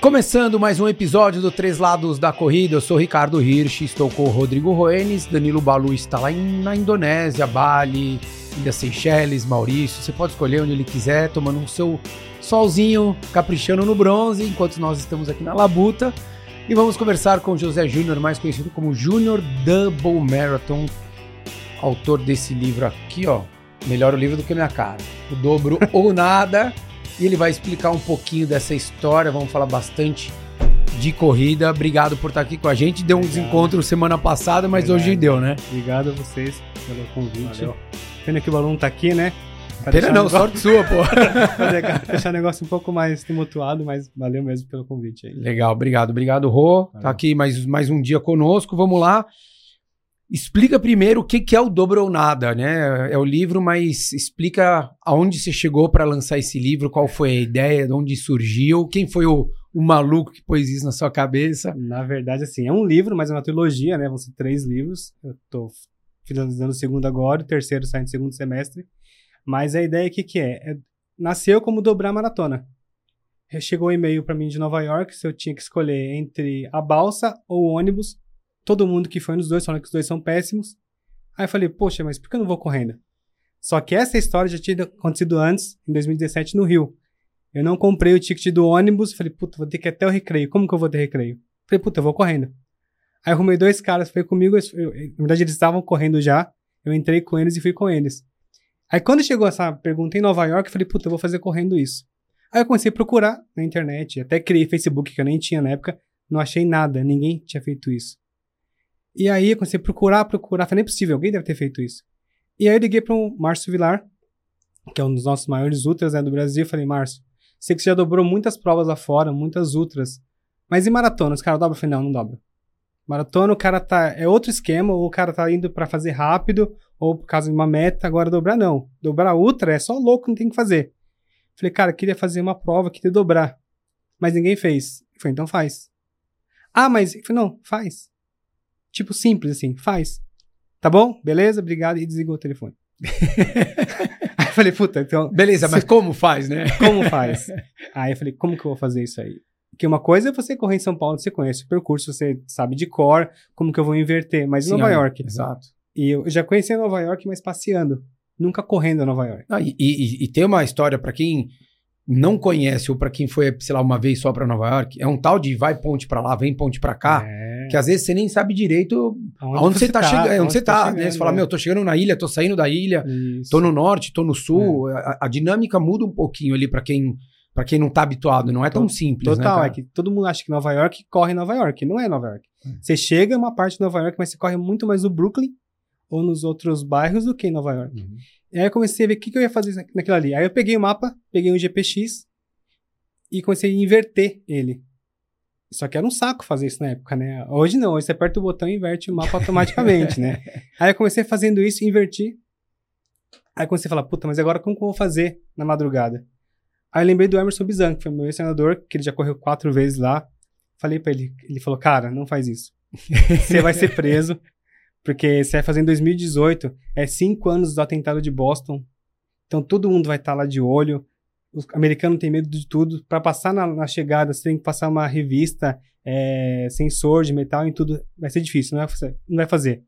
Começando mais um episódio do Três Lados da Corrida, eu sou Ricardo Hirsch, estou com o Rodrigo Roenes, Danilo Balu está lá em, na Indonésia, Bali, Ilha Seychelles, Maurício, você pode escolher onde ele quiser, tomando um seu solzinho, caprichando no bronze, enquanto nós estamos aqui na Labuta. E vamos conversar com José Júnior, mais conhecido como Júnior Double Marathon, autor desse livro aqui, ó. Melhor o livro do que minha cara. O dobro ou nada. E ele vai explicar um pouquinho dessa história. Vamos falar bastante de corrida. Obrigado por estar aqui com a gente. Deu um Obrigado. desencontro semana passada, mas Verdade. hoje deu, né? Obrigado a vocês pelo convite. Valeu. Pena que o balão tá aqui, né? Pra Pena não, negócio- sorte sua, pô. deixar- o negócio um pouco mais tumultuado, mas valeu mesmo pelo convite aí. Legal, obrigado, obrigado, Rô. Tá Valeu. aqui mais, mais um dia conosco. Vamos lá. Explica primeiro o que, que é o Dobro ou Nada, né? É o livro, mas explica aonde você chegou para lançar esse livro, qual foi a ideia, de onde surgiu, quem foi o, o maluco que pôs isso na sua cabeça. Na verdade, assim, é um livro, mas é uma trilogia, né? Vão ser três livros. Eu tô finalizando o segundo agora, o terceiro sai no segundo semestre. Mas a ideia aqui que é, é nasceu como dobrar maratona. Chegou um e-mail para mim de Nova York se eu tinha que escolher entre a balsa ou o ônibus. Todo mundo que foi nos dois falando que os dois são péssimos. Aí eu falei, poxa, mas por que eu não vou correndo? Só que essa história já tinha acontecido antes, em 2017, no Rio. Eu não comprei o ticket do ônibus, falei, puta, vou ter que ir até o recreio. Como que eu vou ter recreio? Falei, puta, eu vou correndo. Aí arrumei dois caras, foi comigo, eu- na verdade eles estavam correndo já, eu entrei com eles e fui com eles. Aí quando chegou essa pergunta em Nova York, eu falei, puta, eu vou fazer correndo isso. Aí eu comecei a procurar na internet, até criei Facebook, que eu nem tinha na época, não achei nada, ninguém tinha feito isso. E aí eu comecei a procurar, procurar, falei, não é possível, alguém deve ter feito isso. E aí eu liguei para o Márcio Vilar, que é um dos nossos maiores ultras né, do Brasil, falei, Márcio, sei que você já dobrou muitas provas lá fora, muitas ultras, mas e maratona, os caras dobram? Eu falei, não, não dobra. Maratona, o cara tá. É outro esquema, ou o cara tá indo pra fazer rápido, ou por causa de uma meta, agora dobrar não. Dobrar ultra é só louco, não tem que fazer. Falei, cara, queria fazer uma prova, queria dobrar. Mas ninguém fez. Falei, então faz. Ah, mas. Falei, não, faz. Tipo, simples assim, faz. Tá bom? Beleza, obrigado. E desligou o telefone. Aí eu falei, puta, então. Beleza, mas como faz, né? Como faz? Aí eu falei, como que eu vou fazer isso aí? Porque uma coisa é você correr em São Paulo, você conhece o percurso, você sabe de cor, como que eu vou inverter. Mas em Sim, Nova aí, York. Exato. E eu já conheci Nova York, mas passeando. Nunca correndo a Nova York. Ah, e, e- e tem uma história para quem não conhece ou para quem foi, sei lá, uma vez só para Nova York, é um tal de vai ponte para lá, vem ponte para cá, É. que às vezes você nem sabe direito aonde, você tá, chegando, onde você tá, né? Você fala, é. meu, tô chegando na ilha, tô saindo da ilha, Isso. tô no norte, tô no sul, É. a, a dinâmica muda um pouquinho ali para quem para quem não tá habituado, não é tão simples, né, Total, cara? é que todo mundo acha que Nova York corre Nova York. Não é Nova York. É. Você chega em uma parte de Nova York, mas você corre muito mais no Brooklyn ou nos outros bairros do que em Nova York. Uhum. E aí eu comecei a ver o que, que eu ia fazer naquilo ali. Aí eu peguei o mapa, peguei um GPX e comecei a inverter ele. Só que era um saco fazer isso na época, né? Hoje não, hoje você aperta o botão e inverte o mapa automaticamente, né? Aí eu comecei fazendo isso, inverti. Aí comecei a falar, puta, mas agora como que eu vou fazer na madrugada? Aí eu lembrei do Emerson Bizan, que foi meu ex-senador, que ele já correu quatro vezes lá. Falei pra ele, ele falou, cara, não faz isso. Você vai ser preso, porque você vai fazer em 2018, é cinco anos do atentado de Boston. Então todo mundo vai estar lá de olho. Os americanos têm medo de tudo. Pra passar na, na chegada, você tem que passar uma revista, é, sensor de metal em tudo. Vai ser difícil, não vai fazer. Não vai fazer.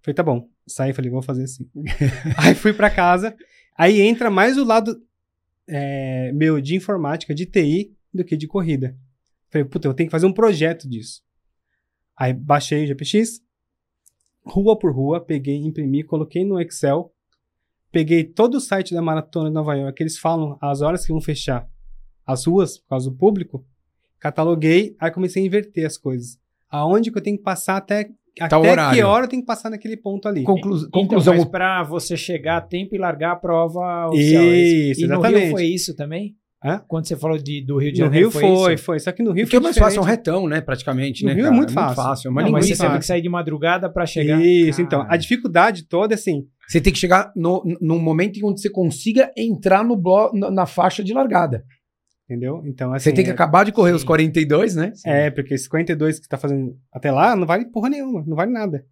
Falei, tá bom. Saí falei, vou fazer assim. aí fui pra casa. Aí entra mais o lado é, meu de informática, de TI, do que de corrida. Falei, puta, eu tenho que fazer um projeto disso. Aí baixei o GPX, rua por rua, peguei, imprimi, coloquei no Excel, peguei todo o site da Maratona de Nova York, eles falam as horas que vão fechar as ruas, por causa do público, cataloguei, aí comecei a inverter as coisas. Aonde que eu tenho que passar até, até horário. que hora eu tenho que passar naquele ponto ali. Conclu- Então, conclusão, mas pra você chegar a tempo e largar a prova oficial. Isso, e no exatamente. Rio foi isso também? Hã? Quando você falou de, do Rio de No Janeiro, Rio foi, isso? foi, Só que no Rio porque é foi mais fácil, é um retão, né, praticamente, No né, Rio é cara? muito fácil. fácil, é uma Não, mas você teve que sair de madrugada pra chegar. Isso, então. Cara, A dificuldade toda é assim. Você tem que chegar no, num momento em que você consiga entrar no blo na, na faixa de largada. Entendeu? Então, assim. Você tem que é- acabar de correr sim. os 42, né? É, porque esse 52 que você tá fazendo até lá não vale porra nenhuma, não vale nada.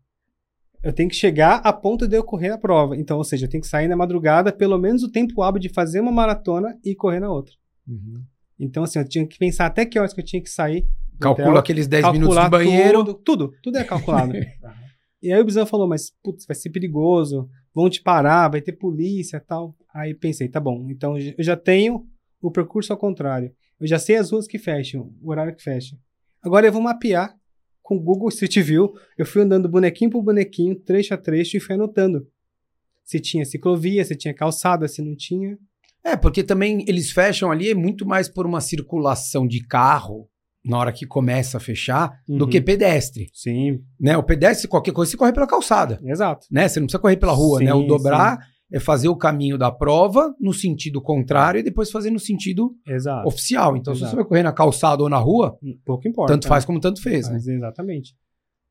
Eu tenho que chegar a ponto de eu correr a prova. Então, ou seja, eu tenho que sair na madrugada, pelo menos o tempo hábil de fazer uma maratona e correr na outra. Uhum. Então, assim, eu tinha que pensar até que horas que eu tinha que sair. Calcula aqueles 10 minutos de banheiro. Tudo, tudo, tudo é calculado. e aí o Bizão falou, mas, putz, vai ser perigoso, vão te parar, vai ter polícia e tal. Aí pensei, tá bom, então eu já tenho o percurso ao contrário. Eu já sei as ruas que fecham, o horário que fecha. Agora eu vou mapear com o Google Street View. Eu fui andando bonequinho por bonequinho, trecho a trecho, e fui anotando. Se tinha ciclovia, se tinha calçada, se não tinha. É, porque também eles fecham ali muito mais por uma circulação de carro na hora que começa a fechar do Uhum. que pedestre. Sim, Né? O pedestre, qualquer coisa, você corre pela calçada. exato. Né? Você não precisa correr pela rua, Sim, né? O dobrar é fazer o caminho da prova no sentido contrário e depois fazer no sentido Exato. oficial. Então, se Exato. você vai correr na calçada ou na rua, Pouco importa. tanto faz como tanto fez, né? Mas, exatamente.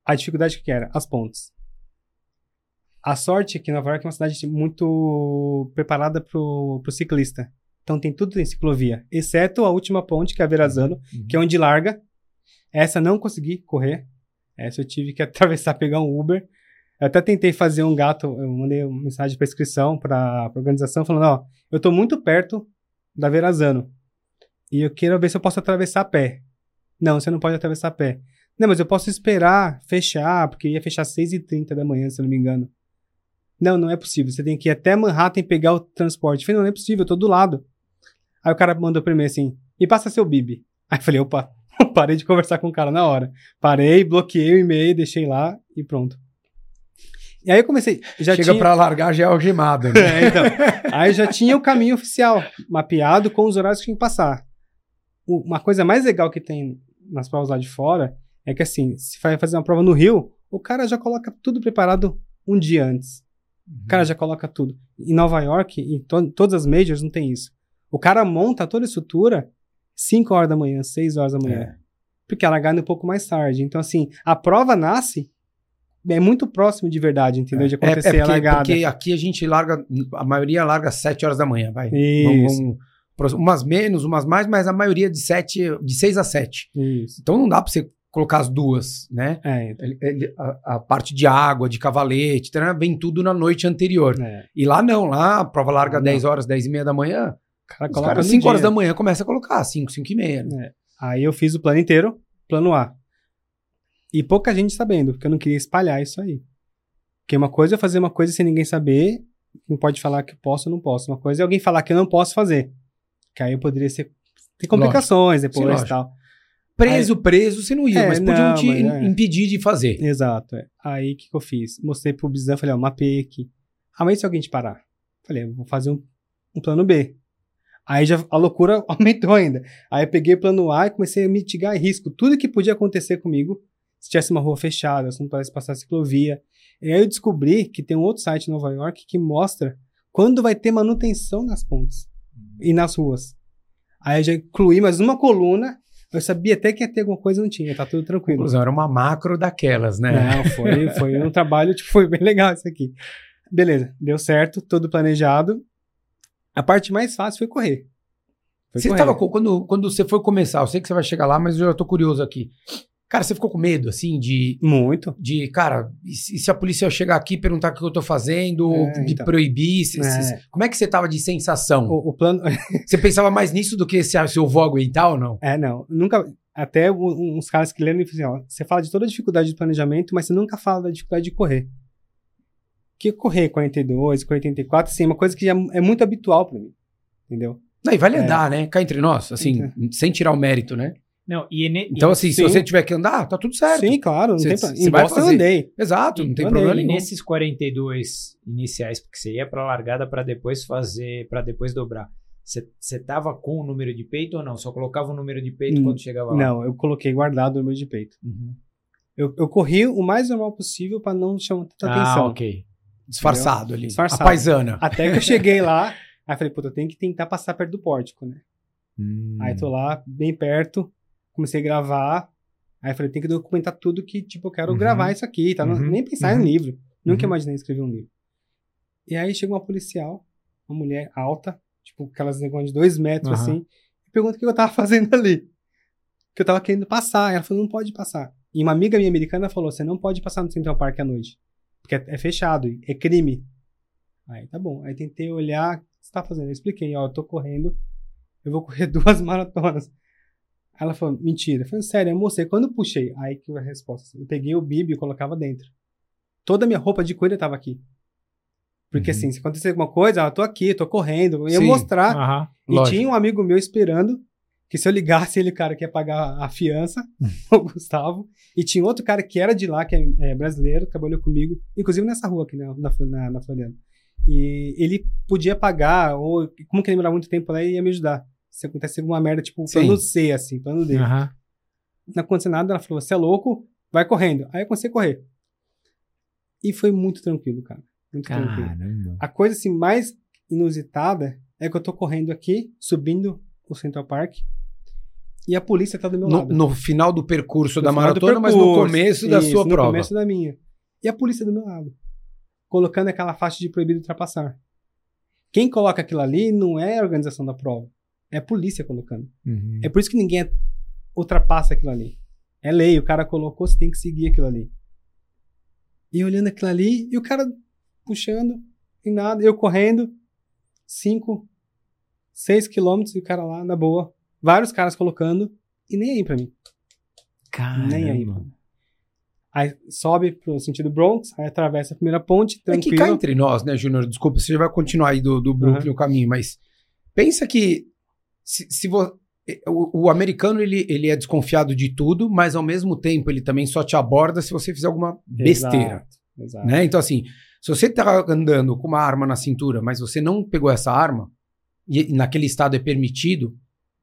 A dificuldade que era? As pontes. A sorte é que Nova York é uma cidade muito preparada pro, pro ciclista. Então tem tudo em ciclovia, exceto a última ponte, que é a Verazano, Uhum. que é onde larga. Essa não consegui correr. Essa eu tive que atravessar, pegar um Uber. Eu até tentei fazer um gato, eu mandei uma mensagem para inscrição para a organização falando, ó, eu tô muito perto da Verazano. E eu quero ver se eu posso atravessar a pé. Não, você não pode atravessar a pé. Não, mas eu posso esperar fechar, porque ia fechar às 6h30 da manhã, se eu não me engano. Não, não é possível. Você tem que ir até Manhattan e pegar o transporte. Eu falei, não, não é possível, eu tô do lado. Aí o cara mandou pra mim assim, e passa seu bib. Aí eu falei, opa, parei de conversar com o cara na hora. Parei, bloqueei o e-mail, deixei lá e pronto. E aí eu comecei, já Chega tinha... pra largar já é algemado, né? É, então. Aí já tinha o caminho oficial mapeado com os horários que tinha que passar. O- uma coisa mais legal que tem nas provas lá de fora é que assim, se vai fazer uma prova no Rio, o cara já coloca tudo preparado um dia antes. O cara já coloca tudo. Em Nova York, em to- todas as majors, não tem isso. O cara monta toda a estrutura 5 horas da manhã, 6 horas da manhã. É. Porque a largada é um pouco mais tarde. Então, assim, a prova nasce é muito próximo de verdade, entendeu? De É, é acontecer porque, a largada. porque aqui a gente larga, a maioria larga às 7 horas da manhã, vai. Isso. Vamos- vamos- umas menos, umas mais, mas a maioria de 7, de 6 a 7. Isso. Então não dá pra você colocar as duas, né? É, a, a parte de água, de cavalete, vem tudo na noite anterior. é. E lá não, lá a prova larga Não. 10 horas, 10 e meia da manhã. O cara coloca caras no 5 horas da manhã começa a colocar, 5, 5 e meia. né? Aí eu fiz o plano inteiro, plano A. E pouca gente sabendo, porque eu não queria espalhar isso aí. Porque uma coisa é fazer uma coisa sem ninguém saber, não pode falar que posso ou não posso. Uma coisa é alguém falar que eu não posso fazer. Que aí eu poderia ser. Tem complicações depois Sim, e lógico. tal. Preso, preso, você não ia, É, mas podiam não, te mas é. impedir de fazer. Exato. é. Aí o que, que eu fiz? Mostrei pro Bizan, falei, ó, mapeei aqui. Ah, mas e se alguém te parar? Falei, vou fazer um, um plano B. Aí já a loucura aumentou ainda. Aí eu peguei o plano A e comecei a mitigar risco. Tudo que podia acontecer comigo, se tivesse uma rua fechada, se não pudesse passar ciclovia. E aí eu descobri que tem um outro site em Nova York que mostra quando vai ter manutenção nas pontes e nas ruas. Aí eu já incluí mais uma coluna. Eu sabia até que ia ter alguma coisa, não tinha, tá tudo tranquilo. Conclusão, era uma macro daquelas, né? Não, foi, foi um trabalho, tipo, foi bem legal isso aqui. Beleza, deu certo, tudo planejado. A parte mais fácil foi correr. Foi Você correr. tava com- quando, quando você foi começar, eu sei que você vai chegar lá, mas eu já tô curioso aqui. Cara, você ficou com medo, assim, de, Muito. de cara, e se, se a polícia chegar aqui e perguntar o que eu tô fazendo, É, de então. proibir? se- se- É. como é que você tava de sensação? O, o plano. Você pensava mais nisso do que se, se eu vou aguentar ou não? É, não. Nunca. Até um- uns caras que leram e falam assim: ó, você fala de toda a dificuldade de planejamento, mas você nunca fala da dificuldade de correr. Que correr 42, 44, assim, é uma coisa que já é muito habitual pra mim. Entendeu? Não, e vale É. andar, né? Cá entre nós, assim, sem tirar o mérito, né? Não, e, ne- Então, e- assim, se sim. você tiver que andar, tá tudo certo. Sim, claro, não Cê- tem problema. Em vai Boston andei. Exato, não tem Então, problema ele E nenhum. nesses 42 iniciais, porque você ia pra largada pra depois fazer, para depois dobrar. Você você tava com o número de peito ou não? Só colocava o número de peito Hum, quando chegava lá? Não, eu coloquei guardado o número de peito. Uhum. Eu, eu corri o mais normal possível pra não chamar tanta Ah, atenção. ok. Disfarçado ali. Disfarçado. A paisana. Até que eu cheguei lá, aí falei, puta, eu tenho que tentar passar perto do pórtico, né? Hum. Aí tô lá, bem perto, comecei a gravar. Aí falei, tem que documentar tudo que, tipo, eu quero Uhum. gravar isso aqui, tá? Não- Uhum. Nem pensar Uhum. em livro. Nunca Uhum. imaginei escrever um livro. E aí chega uma policial, uma mulher alta, tipo, aquelas negócios de dois metros, assim, e pergunta o que eu tava fazendo ali. Que eu tava querendo passar. Ela falou, não pode passar. E uma amiga minha americana falou, você não pode passar no Central Park à noite. Porque é, é fechado, é crime. Aí, tá bom. Aí tentei olhar, o que você tá fazendo? Eu expliquei, ó, eu tô correndo eu vou correr duas maratonas. Ela falou, mentira. Eu falei, sério, eu mostrei. Quando eu puxei, aí que a resposta. Eu peguei o bib e colocava dentro. Toda a minha roupa de corrida tava aqui. Porque Uhum. assim, se acontecer alguma coisa, ah, eu tô aqui, tô correndo. Eu ia Sim. mostrar. Aham. E Lógico. tinha um amigo meu esperando que se eu ligasse ele, cara, que ia pagar a fiança, o Gustavo. E tinha outro cara que era de lá, que é, é brasileiro, trabalhou comigo, inclusive nessa rua aqui, né, na, na, na Floriana. E ele podia pagar, ou como que ele demorava muito tempo lá, ele ia me ajudar. Se acontece alguma merda, tipo, Sim. plano C, assim, plano D. Aham. Não aconteceu nada, ela falou, você é louco, vai correndo. Aí eu comecei a correr. E foi muito tranquilo, cara. Muito tranquilo. Caramba. A coisa assim mais inusitada é que eu tô correndo aqui, subindo o Central Park, e a polícia tá do meu No, lado. no final do percurso No da maratona, mas no percurso. começo da Isso, sua no prova. começo da minha. E a polícia do meu lado. Colocando aquela faixa de proibido ultrapassar. Quem coloca aquilo ali não é a organização da prova. É a polícia colocando. Uhum. É por isso que ninguém ultrapassa aquilo ali. É lei, o cara colocou, você tem que seguir aquilo ali. E olhando aquilo ali, e o cara puxando, e nada, eu correndo, 5, 6 quilômetros, e o cara lá, na boa. Vários caras colocando, e nem aí pra mim. Nem aí. Caramba. Mano. Aí sobe pro sentido Bronx, aí atravessa a primeira ponte, É que tranquilo. cá entre nós, né, Júnior? Desculpa, você já vai continuar aí do, do Brooklyn o caminho, mas pensa que se, se vo- o, o americano ele, ele é desconfiado de tudo, mas ao mesmo tempo ele também só te aborda se você fizer alguma besteira. Exato, exato. né? Então, assim, se você tá andando com uma arma na cintura, mas você não pegou essa arma, e naquele estado é permitido,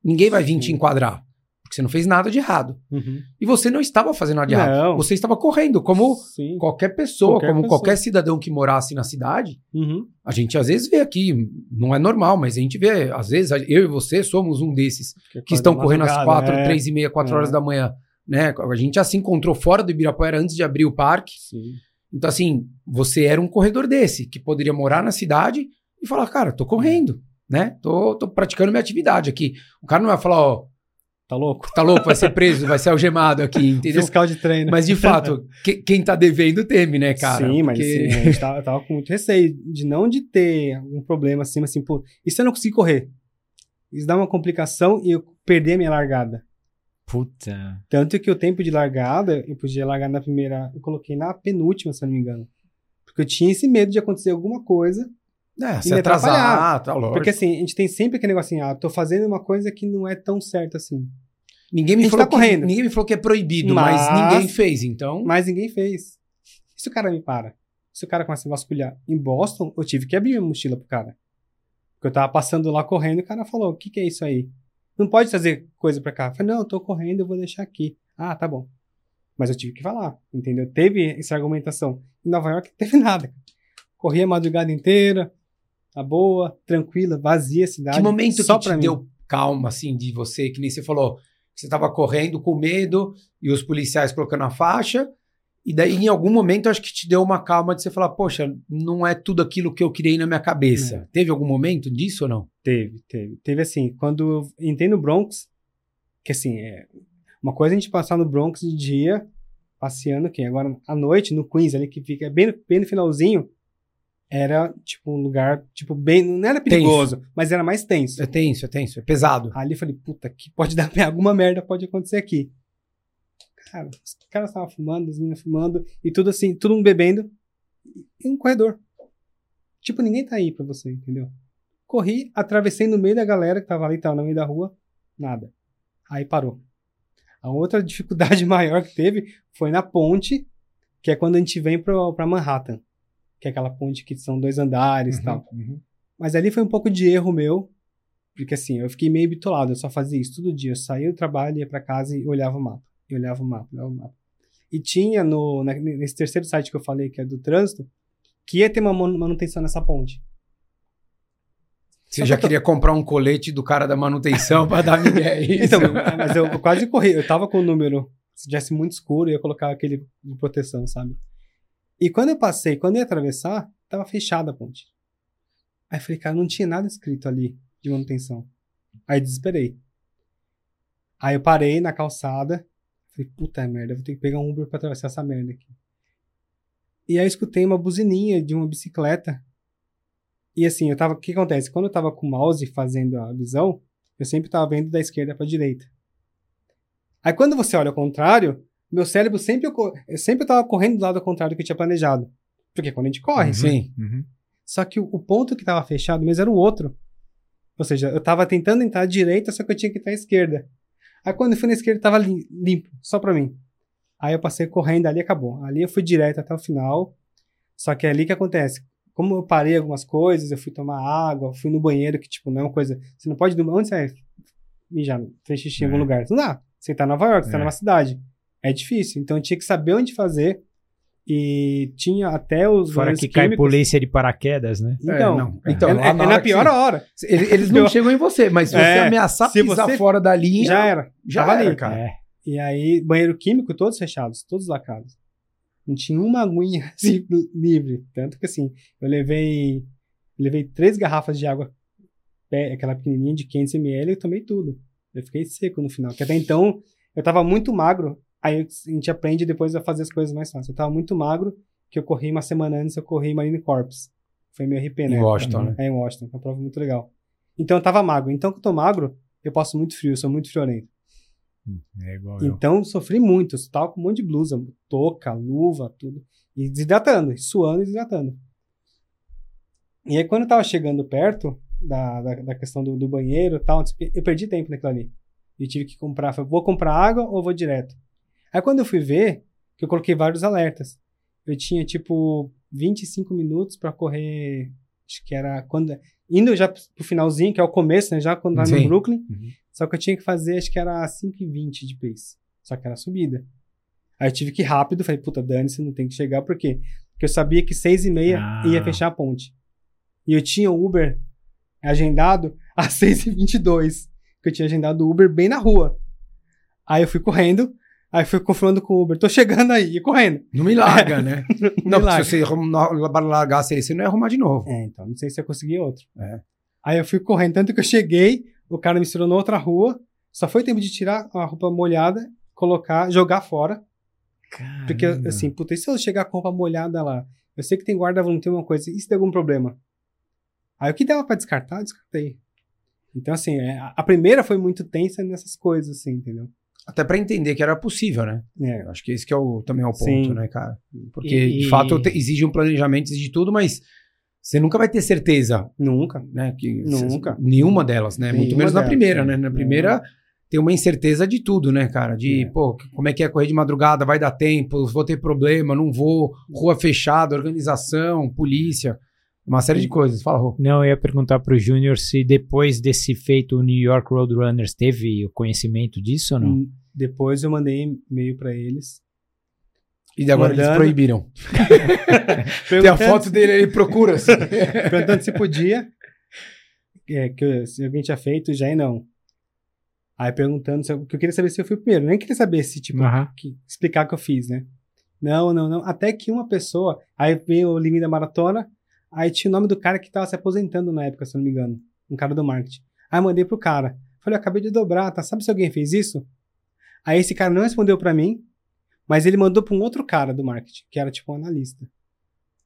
ninguém vai vir te enquadrar. Porque você não fez nada de errado. Uhum. E você não estava fazendo nada de errado. Não. Você estava correndo, como Sim. qualquer pessoa, Qualquer como pessoa. qualquer cidadão que morasse na cidade. Uhum. A gente às vezes vê aqui, não é normal, mas a gente vê, às vezes, eu e você somos um desses que estão correndo às quatro, é. três e meia, quatro É. horas da manhã. Né? A gente já se encontrou fora do Ibirapuera antes de abrir o parque. Sim. Então, assim, você era um corredor desse, que poderia morar na cidade e falar, cara, tô correndo, né? Tô, tô praticando minha atividade aqui. O cara não vai falar, ó, Tá louco? tá louco, vai ser preso, vai ser algemado aqui, entendeu? Fiscal de treino. Mas, de fato, que- quem tá devendo teme, né, cara? Sim, mas Porque- assim, a gente tava, tava com muito receio de não de ter algum problema assim, mas assim, pô, e se eu não conseguir correr? Isso dá uma complicação e eu perder a minha largada. Puta. Tanto que o tempo de largada, eu podia largar na primeira, eu coloquei na penúltima, se eu não me engano. Porque eu tinha esse medo de acontecer alguma coisa. É, se atrasar, tá lógico. Porque assim, a gente tem sempre aquele negócio assim, ah, tô fazendo uma coisa que não é tão certa assim. ninguém me falou tá que, correndo. ninguém me falou que é proibido, mas, Mas- ninguém fez, então. Mas ninguém fez. E se o cara me para? Se o cara começa a vasculhar em Boston, eu tive que abrir minha mochila pro cara. Porque eu tava passando lá correndo e o cara falou: o que, que é isso aí? Não pode trazer coisa pra cá. Eu falei, não, eu tô correndo, eu vou deixar aqui. Ah, tá bom. Mas eu tive que falar, entendeu? Teve essa argumentação. Em Nova York não teve nada. Corri a madrugada inteira, tá boa, tranquila, vazia a cidade. Que momento só que te mim. deu calma, assim, de você, que nem você falou, que você tava correndo com medo e os policiais colocando a faixa, e daí em algum momento acho que te deu uma calma de você falar, poxa, não é tudo aquilo que eu criei na minha cabeça. É. Teve algum momento disso ou não? Teve, teve. Teve assim, quando eu entrei no Bronx, que assim, é uma coisa a gente passar no Bronx de dia, passeando, que agora à noite, no Queens, ali que fica bem, bem no finalzinho, era tipo um lugar, tipo, bem, não era perigoso, mas era mais tenso. É tenso, é tenso, é pesado. Ali eu falei, puta, que pode dar alguma merda, pode acontecer aqui. Cara, os caras estavam fumando, as meninas fumando, e tudo assim, todo mundo bebendo, e um corredor. Tipo, ninguém tá aí pra você, entendeu? Corri, atravessei no meio da galera que tava ali, tava no meio da rua, nada. Aí parou. A outra dificuldade maior que teve foi na ponte, que é quando a gente vem pro, pra Manhattan. Que é aquela ponte que são dois andares e tal. Uhum. Mas ali foi um pouco de erro meu, porque assim, eu fiquei meio bitolado, eu só fazia isso todo dia. Eu saía do trabalho, ia pra casa e olhava o mapa. E olhava o mapa, olhava o mapa. E tinha no, na- nesse terceiro site que eu falei, que é do trânsito, que ia ter uma manu- manutenção nessa ponte. Você já queria comprar um colete do cara da manutenção pra dar migué, é? Então, mas eu, eu quase corri, eu tava com o número, se tivesse muito escuro, eu ia colocar aquele de proteção, sabe? E quando eu passei, quando eu ia atravessar, tava fechada a ponte. Aí falei, cara, não tinha nada escrito ali de manutenção. Aí desesperei. Aí eu parei na calçada, falei, puta merda, vou ter que pegar um Uber pra atravessar essa merda aqui. E aí eu escutei uma buzininha de uma bicicleta. E assim, eu tava, o que acontece? Quando eu tava com o mouse fazendo a visão, Eu sempre tava vendo da esquerda pra direita. Aí quando você olha ao contrário, meu cérebro sempre, sempre tava correndo do lado contrário do que eu tinha planejado. Porque quando a gente corre. Sim. Uhum. Só que o, o ponto que tava fechado mesmo era o outro. Ou seja, eu tava tentando entrar à direita, só que eu tinha que entrar à esquerda. Aí quando eu fui na esquerda, tava lim- limpo, só pra mim. Aí eu passei correndo ali e acabou. Ali eu fui direto até o final. Só que é ali que acontece. Como eu parei algumas coisas, eu fui tomar água, fui no banheiro, que tipo, não é uma coisa. Você não pode. Onde você vai mijar? Fez xixi em algum É. lugar? Não dá. Você tá em Nova York, você tá É. numa cidade. É difícil. Então eu tinha que saber onde fazer. E tinha até os. Fora que cai químicos. polícia de paraquedas, né? Então, É, não. é, Então, é- lá é na hora pior você- hora. Eles, eles não chegam em você, mas se você É, ameaçar se pisar você- fora da linha, Já era. já Tava era, ali. cara. É. E aí, banheiro químico, todos fechados, todos lacrados. Não tinha uma aguinha assim, livre. Tanto que assim, eu levei. Levei três garrafas de água, aquela pequenininha de 500ml, e eu tomei tudo. Eu fiquei seco no final. Porque até então, eu tava muito magro. Aí a gente aprende depois a fazer as coisas mais fáceis. Eu tava muito magro, que eu corri uma semana antes, eu corri Marine Corps. Foi meu RP, né? Em Washington, né? É, em Washington. Foi uma prova muito legal. Então eu tava magro. Então que eu tô magro, eu passo muito frio, eu sou muito friorento. É igual eu. Então, sofri muito. Eu tava com um monte de blusa, touca, luva, tudo. E desidratando, suando e desidratando. E aí, quando eu tava chegando perto da, da, da questão do, do banheiro e tal, eu perdi tempo naquilo ali. E tive que comprar. Falei, vou comprar água ou vou direto? Aí, quando eu fui ver, que eu coloquei vários alertas. Eu tinha, tipo, 25 minutos pra correr. Acho que era quando. Indo já pro finalzinho, que é o começo, né? Já quando Sim. no Brooklyn. Uhum. Só que eu tinha que fazer, acho que era 5,20 de pace. Só que era subida. Aí eu tive que ir rápido, falei, puta, dane-se, não tem que chegar, por quê? Porque eu sabia que 6 e meia Ah. ia fechar a ponte. E eu tinha o Uber agendado às 6 e 22 que eu tinha agendado o Uber bem na rua. Aí eu fui correndo, aí fui confirmando com o Uber, tô chegando aí, e correndo. Não me larga, né? Não, larga. se você largasse ele, você não ia arrumar de novo. É, então, não sei se eu consegui outro. É. Aí eu fui correndo, tanto que eu cheguei, o cara me misturou na outra rua, só foi tempo de tirar a roupa molhada, colocar, jogar fora, porque Caramba. assim, puta, e se eu chegar com a roupa molhada lá? Eu sei que tem guarda tem uma coisa, e se der algum problema? Aí o que dava pra descartar, eu descartei. Então, assim, é, a- a primeira foi muito tensa nessas coisas, assim, entendeu? Até pra entender que era possível, né? É, acho que esse que é o, também é o ponto, Sim. né, cara? Porque, E- de fato, exige um planejamento, exige tudo, mas você nunca vai ter certeza, nunca. né? Que, Nunca. Nenhuma delas, né? Muito Nenhuma menos na delas, primeira, né? né? Na primeira tem uma incerteza de tudo, né, cara? De, É. pô, como é que é correr de madrugada? Vai dar tempo? Vou ter problema? Não vou? Rua fechada, organização, polícia, uma série de coisas. Fala, Rô. Não, eu ia perguntar pro Júnior se depois desse feito o New York Roadrunners teve o conhecimento disso ou não? Hum, Depois eu mandei e-mail pra eles. E agora eles proibiram. Tem a foto dele, ele procura. assim. perguntando se podia. É, que eu- se alguém tinha feito, já e não. Aí perguntando, se eu, que eu queria saber se eu fui o primeiro. Nem queria saber se, tipo, Aham. que- explicar o que eu fiz, né? Não, não, não. Até que uma pessoa. Aí veio o limite da maratona. Aí tinha o nome do cara que tava se aposentando na época, se eu não me engano. Um cara do marketing. Aí eu mandei pro cara. Falei, eu acabei de dobrar, tá? Sabe se alguém fez isso? Aí esse cara não respondeu pra mim, mas ele mandou pra um outro cara do marketing, que era tipo um analista.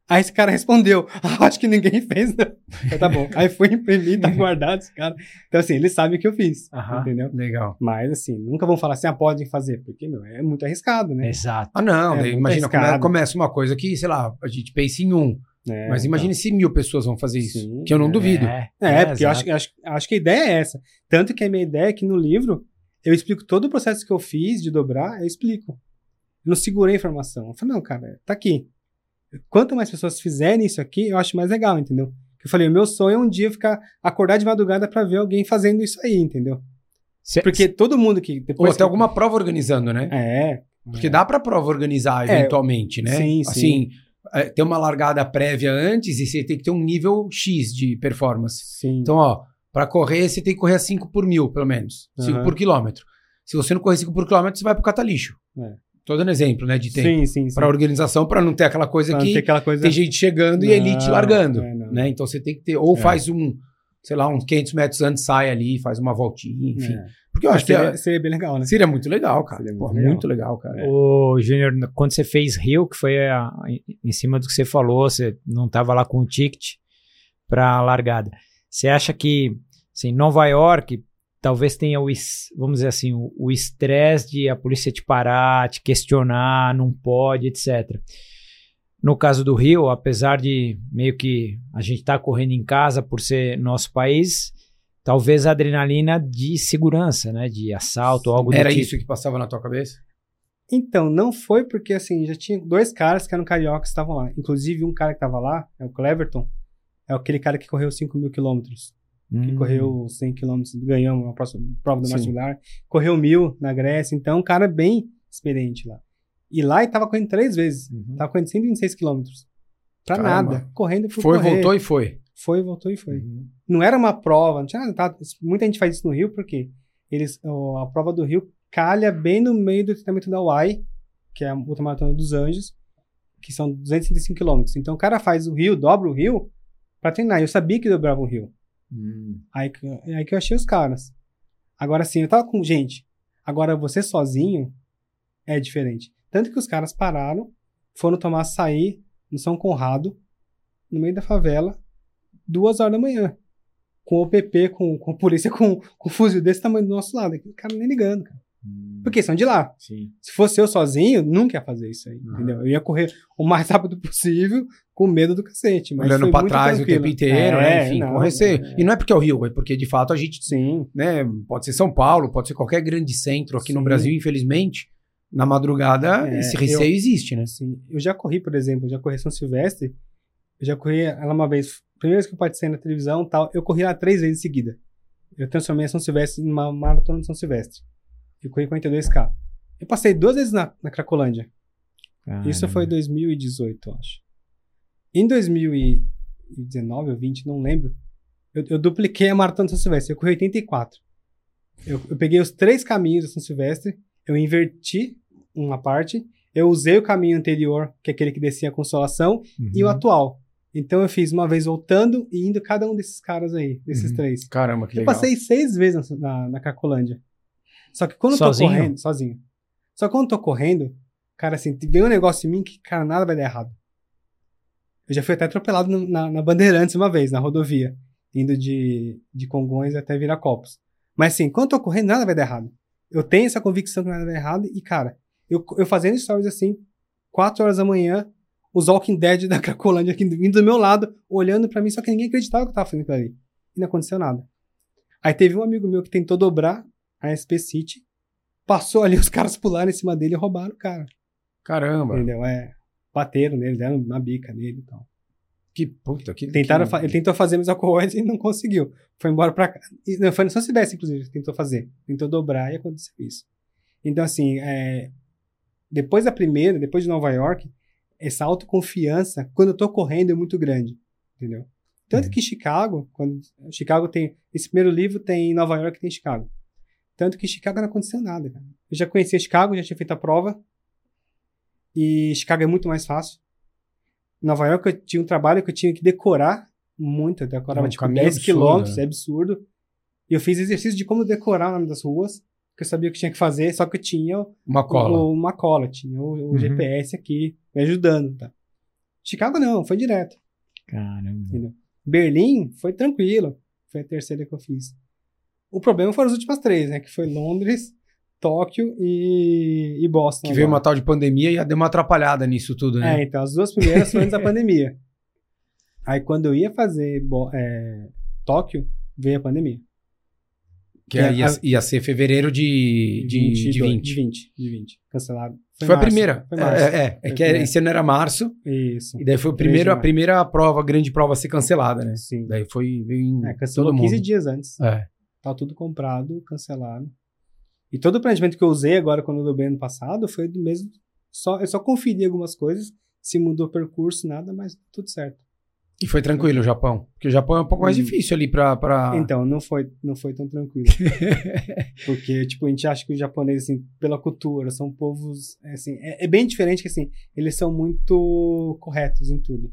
Aí esse cara respondeu, ah, acho que ninguém fez, não. Eu, tá bom. Aí foi imprimir, tá guardado esse cara. Então assim, ele sabe o que eu fiz, Aham. entendeu? Legal. Mas assim, nunca vão falar assim, ah, podem fazer, porque, meu, é muito arriscado, né? Exato. Ah, não, É daí muito imagina, come- arriscado. começa uma coisa que, sei lá, a gente pensa em um. É, mas imagine se mil pessoas vão fazer isso. Sim, que eu não é. duvido. É, É, porque eu acho, acho, acho que a ideia é essa. Tanto que a minha ideia é que no livro eu explico todo o processo que eu fiz de dobrar, eu explico. Eu não segurei a informação. Eu falei, não, cara, tá aqui. Quanto mais pessoas fizerem isso aqui, eu acho mais legal, entendeu? Eu falei, o meu sonho é um dia ficar acordar de madrugada pra ver alguém fazendo isso aí, entendeu? Cê- Porque todo mundo que Ou depois até que- alguma prova organizando, né? É. Porque dá pra prova organizar É, eventualmente, né? sim, assim, sim. É, ter uma largada prévia antes e você tem que ter um nível X de performance. Sim. Então, ó, pra correr, você tem que correr a 5 por mil, pelo menos. 5 Aham. por quilômetro. Se você não correr 5 por quilômetro, você vai pro catalixo. É. Tô dando exemplo, né, de tempo. sim, sim, sim. Pra organização, pra não ter aquela coisa Pra que aquela coisa. tem gente chegando e Não, elite largando, é, né? Então você tem que ter, ou É. faz um, sei lá, uns 500 metros antes, sai ali, faz uma voltinha, enfim. É. Porque eu acho que seria, é- seria bem legal, né? seria muito legal, cara. Seria Pô, muito legal. muito legal, cara. Ô, Júnior, quando você fez Rio, que foi a- em cima do que você falou, você não estava lá com o ticket para a largada. Você acha que, assim, Nova York, talvez tenha o, vamos dizer assim, o o estresse de a polícia te parar, te questionar, não pode, etc. No caso do Rio, apesar de meio que a gente tá correndo em casa por ser nosso país, talvez a adrenalina de segurança, né, de assalto, algo do Era tipo. isso que passava na tua cabeça? Então, não foi porque, assim, já tinha dois caras que eram carioca que estavam lá. Inclusive, um cara que estava lá, é o Cleverton, é aquele cara que correu 5 mil quilômetros. Que Hum. correu 100 quilômetros, ganhou uma próxima prova do Vilar. Correu mil na Grécia. Então, um cara bem experiente lá. E lá ele tava correndo três vezes. Uhum. Tava correndo 126 quilômetros. Pra Caramba. nada. Correndo por Foi, correr. voltou e foi. Foi, voltou e foi. Uhum. Não era uma prova, não tinha nada. tá? Muita gente faz isso no Rio porque eles, ó, a prova do Rio calha bem no meio do treinamento da UAI, que é a ultramaratona dos Anjos, que são 235 quilômetros. Então o cara faz o Rio, dobra o Rio pra treinar. Eu sabia que dobrava o Rio. Hum. Aí, aí que eu achei os caras. Agora sim, eu tava com gente. Agora você sozinho é diferente. Tanto que os caras pararam, foram tomar açaí no São Conrado, no meio da favela, duas horas da manhã. Com o OPP, com, com a polícia, com, com um fuzil desse tamanho do nosso lado. O cara nem ligando, cara. Hum. Porque são de lá. Sim. Se fosse eu sozinho, nunca ia fazer isso aí, Uhum. entendeu? Eu ia correr o mais rápido possível, com medo do cacete. Mas Olhando pra trás o tranquilo. tempo inteiro, né? É, Enfim, não, correr ser- é. E não é porque é o Rio, é porque de fato a gente, Sim. né? Pode ser São Paulo, pode ser qualquer grande centro aqui no Sim. Brasil, infelizmente. Na madrugada, É, esse receio existe, né? Assim, eu já corri, por exemplo, eu já corri São Silvestre, eu já corri ela uma vez, primeira vez que eu participei na televisão tal, eu corri ela três vezes em seguida. Eu transformei a São Silvestre em uma maratona de São Silvestre. Eu corri 42K. Eu passei duas vezes na, na Cracolândia. Isso foi em 2018, eu acho. Em 2019 ou 20, não lembro, eu, eu dupliquei a maratona de São Silvestre. Eu corri 84. Eu, eu peguei os três caminhos da São Silvestre, eu inverti uma parte, eu usei o caminho anterior, que é aquele que descia a Consolação, e o Uhum. atual. Então eu fiz uma vez voltando e indo cada um desses caras aí, desses Uhum. três. Caramba, que Eu legal. passei seis vezes na, na, Cracolândia. Só que quando Sozinho? eu tô correndo, sozinho. Só que quando eu tô correndo, cara, assim, vem um negócio em mim que, cara, nada vai dar errado. Eu já fui até atropelado no- na, na Bandeirantes uma vez, na rodovia, indo de, de Congonhas até Viracopos. Mas assim, quando eu tô correndo, nada vai dar errado. Eu tenho essa convicção que nada vai dar errado e, cara, eu, eu fazendo stories assim, 4 horas da manhã, os Walking Dead da Cracolândia aqui vindo do meu lado, olhando pra mim, só que ninguém acreditava que eu tava fazendo aquilo ali. E não aconteceu nada. Aí teve um amigo meu que tentou dobrar a SP City, passou ali, os caras pularam em cima dele e roubaram o cara. Caramba. Entendeu? É. Bateram nele, deram uma bica nele e tal. Que puta, que. Tentaram que... Ele tentou fazer a mesma coisa e não conseguiu. Foi embora pra cá. Não, foi no São Silvestre, inclusive, que tentou fazer. Tentou dobrar e aconteceu isso. Então, assim, é, depois da primeira, depois de Nova York, essa autoconfiança, quando eu tô correndo, é muito grande. Entendeu? Tanto Uhum. que Chicago, quando Chicago tem. Esse primeiro livro tem em Nova York e tem em Chicago. Tanto que Chicago não aconteceu nada, cara. Eu já conhecia Chicago, já tinha feito a prova. E Chicago é muito mais fácil. Nova York eu tinha um trabalho que eu tinha que decorar muito. Eu decorava É um tipo caminho 10 absurdo, quilômetros, né? é absurdo. E eu fiz exercício de como decorar o nome das ruas, que eu sabia o que tinha que fazer, só que eu tinha Uma cola. o- uma cola, tinha o, o Uhum. GPS aqui me ajudando, tá? Chicago não, foi direto. Caramba. Berlim foi tranquilo, foi a terceira que eu fiz. O problema foram as últimas três, né? Que foi Londres, Tóquio e, e Boston. Que veio uma tal de pandemia e deu uma atrapalhada nisso tudo, né? É, então as duas primeiras foram antes da pandemia. Aí quando eu ia fazer é, Tóquio, veio a pandemia. Que é, ia, a- ia ser fevereiro de, de, de 22, 20. De 20, de 20. Cancelado. Foi, a março, primeira. Foi março. É, é, é Foi que primeiro. esse ano era março, Isso. e daí foi o de primeiro, a primeira prova, grande prova a ser cancelada, né? Sim. Daí foi veio em É, cancelou todo 15 mundo. dias antes. É. Tá tudo comprado, cancelado. E todo o planejamento que eu usei agora quando eu dobrei ano passado foi do mesmo. Só, eu só conferi algumas coisas, se mudou o percurso, nada, mas tudo certo. E foi tranquilo o Japão. Porque o Japão é um pouco mais Hum. difícil ali pra. pra... Então, não foi, não foi tão tranquilo. Porque, tipo, a gente acha que os japoneses, assim, pela cultura, são povos, é, assim, é, é bem diferente que, assim, eles são muito corretos em tudo.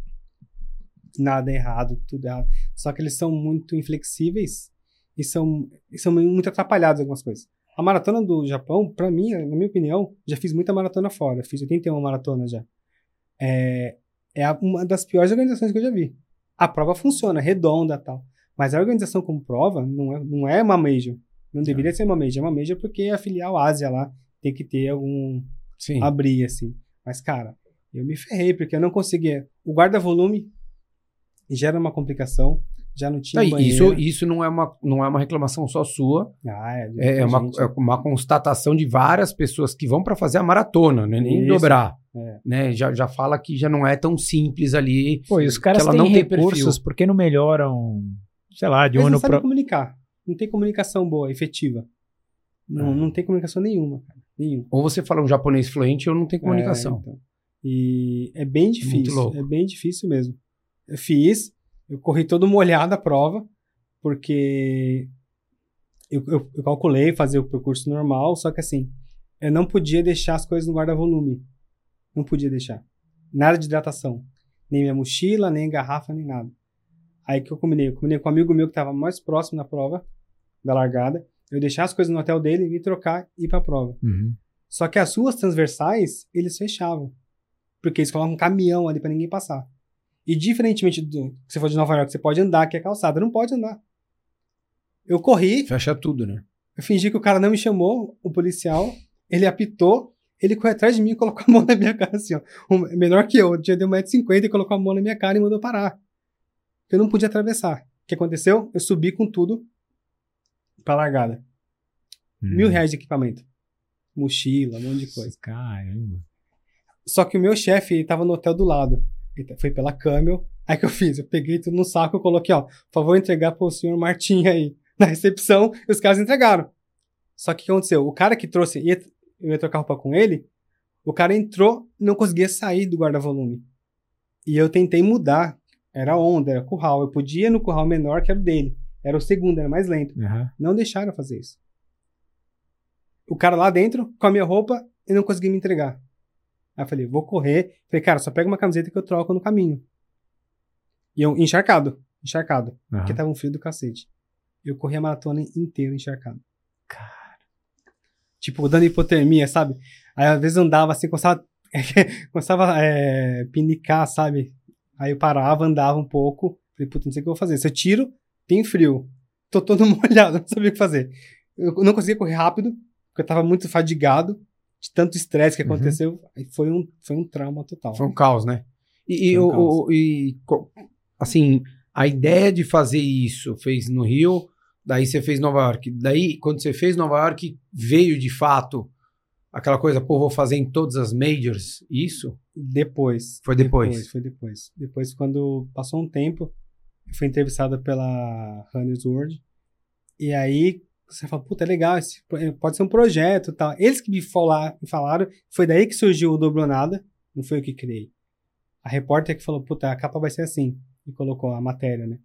Nada é errado, tudo é errado. Só que eles são muito inflexíveis e são, e são muito atrapalhados em algumas coisas. A maratona do Japão, pra mim, na minha opinião, já fiz muita maratona fora. Fiz 81 maratona já. É, é uma das piores organizações que eu já vi. A prova funciona, redonda e tal. Mas a organização como prova não é, não é uma major. Não deveria ser uma major. É uma major porque a filial Ásia lá tem que ter algum Sim. abrir, assim. Mas, cara, eu me ferrei, porque eu não conseguia. O guarda-volume gera uma complicação. Já não tinha Não, isso, isso não, é uma, não é uma reclamação só sua, Ah, é, é, é uma, é uma constatação de várias pessoas que vão para fazer a maratona, não é nem Isso. dobrar. É. Né? Já, já fala que já não é tão simples ali. Pô, e os caras ela têm não tem recursos, por que não melhoram, sei lá, de um não ano pro... comunicar. Não tem comunicação boa, efetiva. Não, É. não tem comunicação nenhuma, cara. Nenhuma. Ou você fala um japonês fluente ou não tem comunicação. É, então. E é bem Muito difícil. louco. É bem difícil mesmo. Eu fiz, eu corri todo molhado a prova, porque eu, eu, eu calculei fazer o percurso normal, só que assim, eu não podia deixar as coisas no guarda-volume. Não podia deixar. Nada de hidratação. Nem minha mochila, nem garrafa, nem nada. Aí que eu combinei? Eu combinei com um amigo meu que estava mais próximo da prova, da largada. Eu deixar as coisas no hotel dele, me trocar e ir pra prova. Uhum. Só que as ruas transversais, eles fechavam. Porque eles colocam um caminhão ali pra ninguém passar. E diferentemente do que você for de Nova York, você pode andar, que é calçada. Não pode andar. Eu corri, Fecha tudo, né? eu fingi que o cara não me chamou, o policial, ele apitou, ele correu atrás de mim e colocou a mão na minha cara, assim, ó. Um- menor que eu, tinha de 1,50m e colocou a mão na minha cara e mandou parar. Eu não podia atravessar. O que aconteceu? Eu subi com tudo pra largada. Uhum. Mil reais de equipamento. Mochila, um monte de coisa. Caramba. Só que o meu chefe, ele tava no hotel do lado. Ele foi pela Camel. Aí que eu fiz? Eu peguei tudo no saco e coloquei, ó, por favor, entregar pro senhor Martim aí. Na recepção, e os caras entregaram. Só que o que aconteceu? O cara que trouxe, ia, eu ia trocar roupa com ele, o cara entrou e não conseguia sair do guarda-volume. E eu tentei mudar. Era onda, era curral. Eu podia ir no curral menor, que era o dele. Era o segundo, era mais lento. Aham. Não deixaram fazer isso. O cara lá dentro, com a minha roupa, e não conseguia me entregar. Aí eu falei, vou correr. Falei, cara, só pega uma camiseta que eu troco no caminho. E eu, encharcado, encharcado. aham. Porque tava um frio do cacete. Eu corri a maratona inteira encharcado. Tipo, dando hipotermia, sabe? Aí às vezes andava assim, começava, começava a é, pinicar, sabe? Aí eu parava, andava um pouco. Falei, puta, não sei o que eu vou fazer. Se eu tiro, tem frio. Tô todo molhado, não sabia o que fazer. Eu não conseguia correr rápido, porque eu tava muito fadigado de tanto estresse que Uhum. aconteceu. Aí foi um, foi um trauma total. Foi um caos, né? E, e, um o- caos. e assim, a ideia de fazer isso fez no Rio, daí você fez Nova York. Daí, quando você fez Nova York, veio de fato aquela coisa, pô, vou fazer em todas as majors, isso? Depois. Foi depois. Foi depois. Depois, quando passou um tempo, eu fui entrevistado pela Runners World. E aí, você fala, puta, é legal, esse pro- pode ser um projeto e tal. Eles que me, falar, me falaram, foi daí que surgiu o Dobronada, não foi eu que criei. A repórter que falou, puta, a capa vai ser assim. E colocou a matéria, né?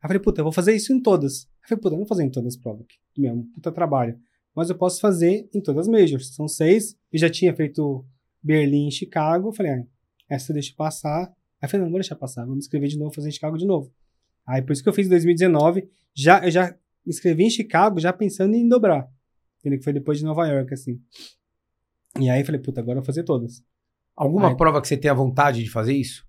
Aí eu falei, puta, eu vou fazer isso em todas. Eu falei, puta, eu não vou fazer em todas as provas. Que mesmo, puta trabalho. Mas eu posso fazer em todas as majors. São seis. Eu já tinha feito Berlim e Chicago. Eu falei, ah, essa eu deixo passar. Aí eu falei, não, não vou deixar passar. Vou me inscrever de novo, fazer em Chicago de novo. Aí por isso que eu fiz em 2019. Já, eu já me inscrevi em Chicago, já pensando em dobrar. Entendeu? Que foi depois de Nova York, assim. E aí eu falei, puta, agora eu vou fazer todas. Alguma Ai. prova que você tenha vontade de fazer isso?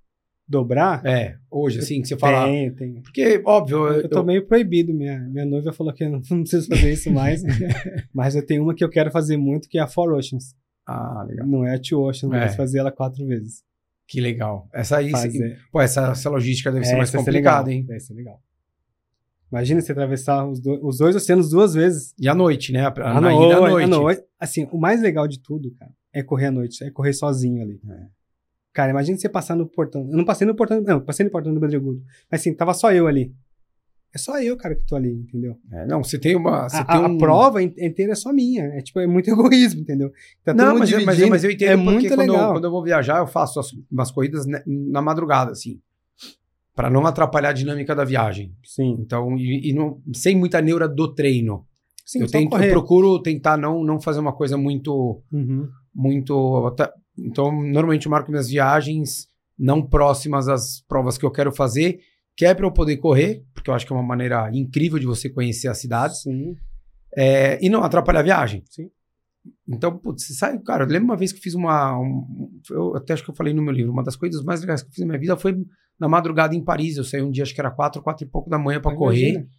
Dobrar? É, hoje, assim, que você fala. Tem, tem. Porque, óbvio, eu, Eu tô meio proibido. Minha, minha noiva falou que eu não, não preciso fazer isso mais. mas eu tenho uma que eu quero fazer muito, que é a Four Oceans. Ah, legal. Não é a Two Oceans, É. mas fazer ela quatro vezes. Que legal. Essa aí, Fazer. pô, essa, essa logística deve ser É, mais ser complicada, legal. hein? Vai ser legal. Imagina você atravessar os, do- os dois oceanos duas vezes. E à noite, né? A, À na noite, à noite. Assim, o mais legal de tudo, cara, é correr à noite. É correr sozinho ali. É. Cara, imagina você passar no portão. Eu não passei no portão. Não, passei no portão do Badregudo. Mas assim, tava só eu ali. É só eu, cara, que tô ali, entendeu? É, não, você tem uma. Você A, tem a- a um... prova in- inteira é só minha. É tipo, é muito egoísmo, entendeu? Tá Não, mas, eu- mas, eu- mas eu entendo é porque muito quando, eu, legal. quando eu vou viajar, eu faço as- umas corridas ne- na madrugada, assim. Pra não atrapalhar a dinâmica da viagem. Sim. Então, e, e não, sem muita neura do treino. Sim, eu, tento, eu procuro tentar não, não fazer uma coisa muito. Uhum. muito até- Então, normalmente eu marco minhas viagens não próximas às provas que eu quero fazer, que é para eu poder correr, porque eu acho que é uma maneira incrível de você conhecer a cidade, Sim. é, e não atrapalhar a viagem. Sim. Então, putz, você sai, cara, eu lembro uma vez que eu fiz uma. um- eu até acho que eu falei no meu livro, uma das coisas mais legais que eu fiz na minha vida foi na madrugada em Paris. Eu saí um dia, acho que era quatro, quatro e pouco da manhã para correr. Imagina.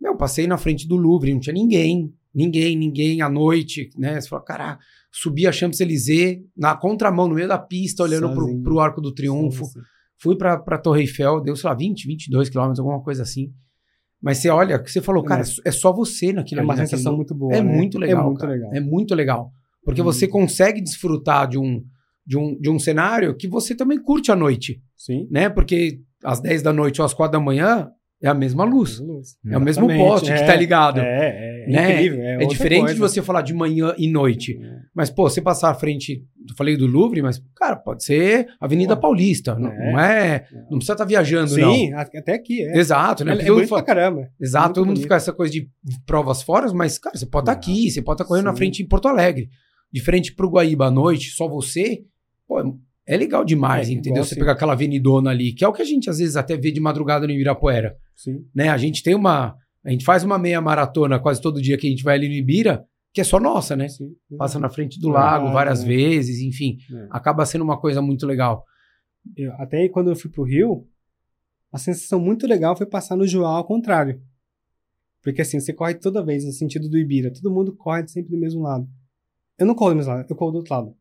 Meu, passei na frente do Louvre, não tinha ninguém. Ninguém, ninguém à noite, né? Você fala, caraca, subi a Champs-Élysées na contramão, no meio da pista, olhando pro, pro Arco do Triunfo. Sim, sim. Fui pra, pra Torre Eiffel, deu, sei lá, 20, 22 quilômetros, alguma coisa assim. Mas você olha, você falou, É, cara, mas- é só você naquilo É uma ali, naquele sensação muito boa. É né? muito legal. É muito cara. legal. É muito legal. Porque Hum. você consegue desfrutar de um, de, um, de um cenário que você também curte à noite, Sim. né? Porque às 10 da noite ou às 4 da manhã é a mesma luz. Luz. É o mesmo poste que é, tá ligado. É, é, Né? incrível. É, É diferente coisa. de você falar de manhã e noite. Mas, pô, você passar à frente, eu falei do Louvre, mas, cara, pode ser Avenida Pô, Paulista. Não é. não é. Precisa estar viajando, não. Sim, até aqui. É. Exato, né? É, é bonito mundo pra fala- caramba. Exato, todo mundo bonito. fica essa coisa de provas fora, mas, cara, você pode estar Ah, aqui, você pode estar correndo na sim. frente em Porto Alegre. De frente pro Guaíba à noite, só você, pô, é legal demais, É, entendeu? igual Você assim. pegar aquela avenidona ali, que é o que a gente às vezes até vê de madrugada no Ibirapuera, Sim. né? A gente tem uma. A gente faz uma meia maratona quase todo dia que a gente vai ali no Ibira, que é só nossa, né? sim. Passa na frente do Ah, lago várias é. vezes, enfim. É. Acaba sendo uma coisa muito legal. Eu- até aí, quando eu fui pro Rio, a sensação muito legal foi passar no João ao contrário. Porque assim, você corre toda vez no sentido do Ibira. Todo mundo corre sempre do mesmo lado. Eu não corro do mesmo lado, eu corro do outro lado.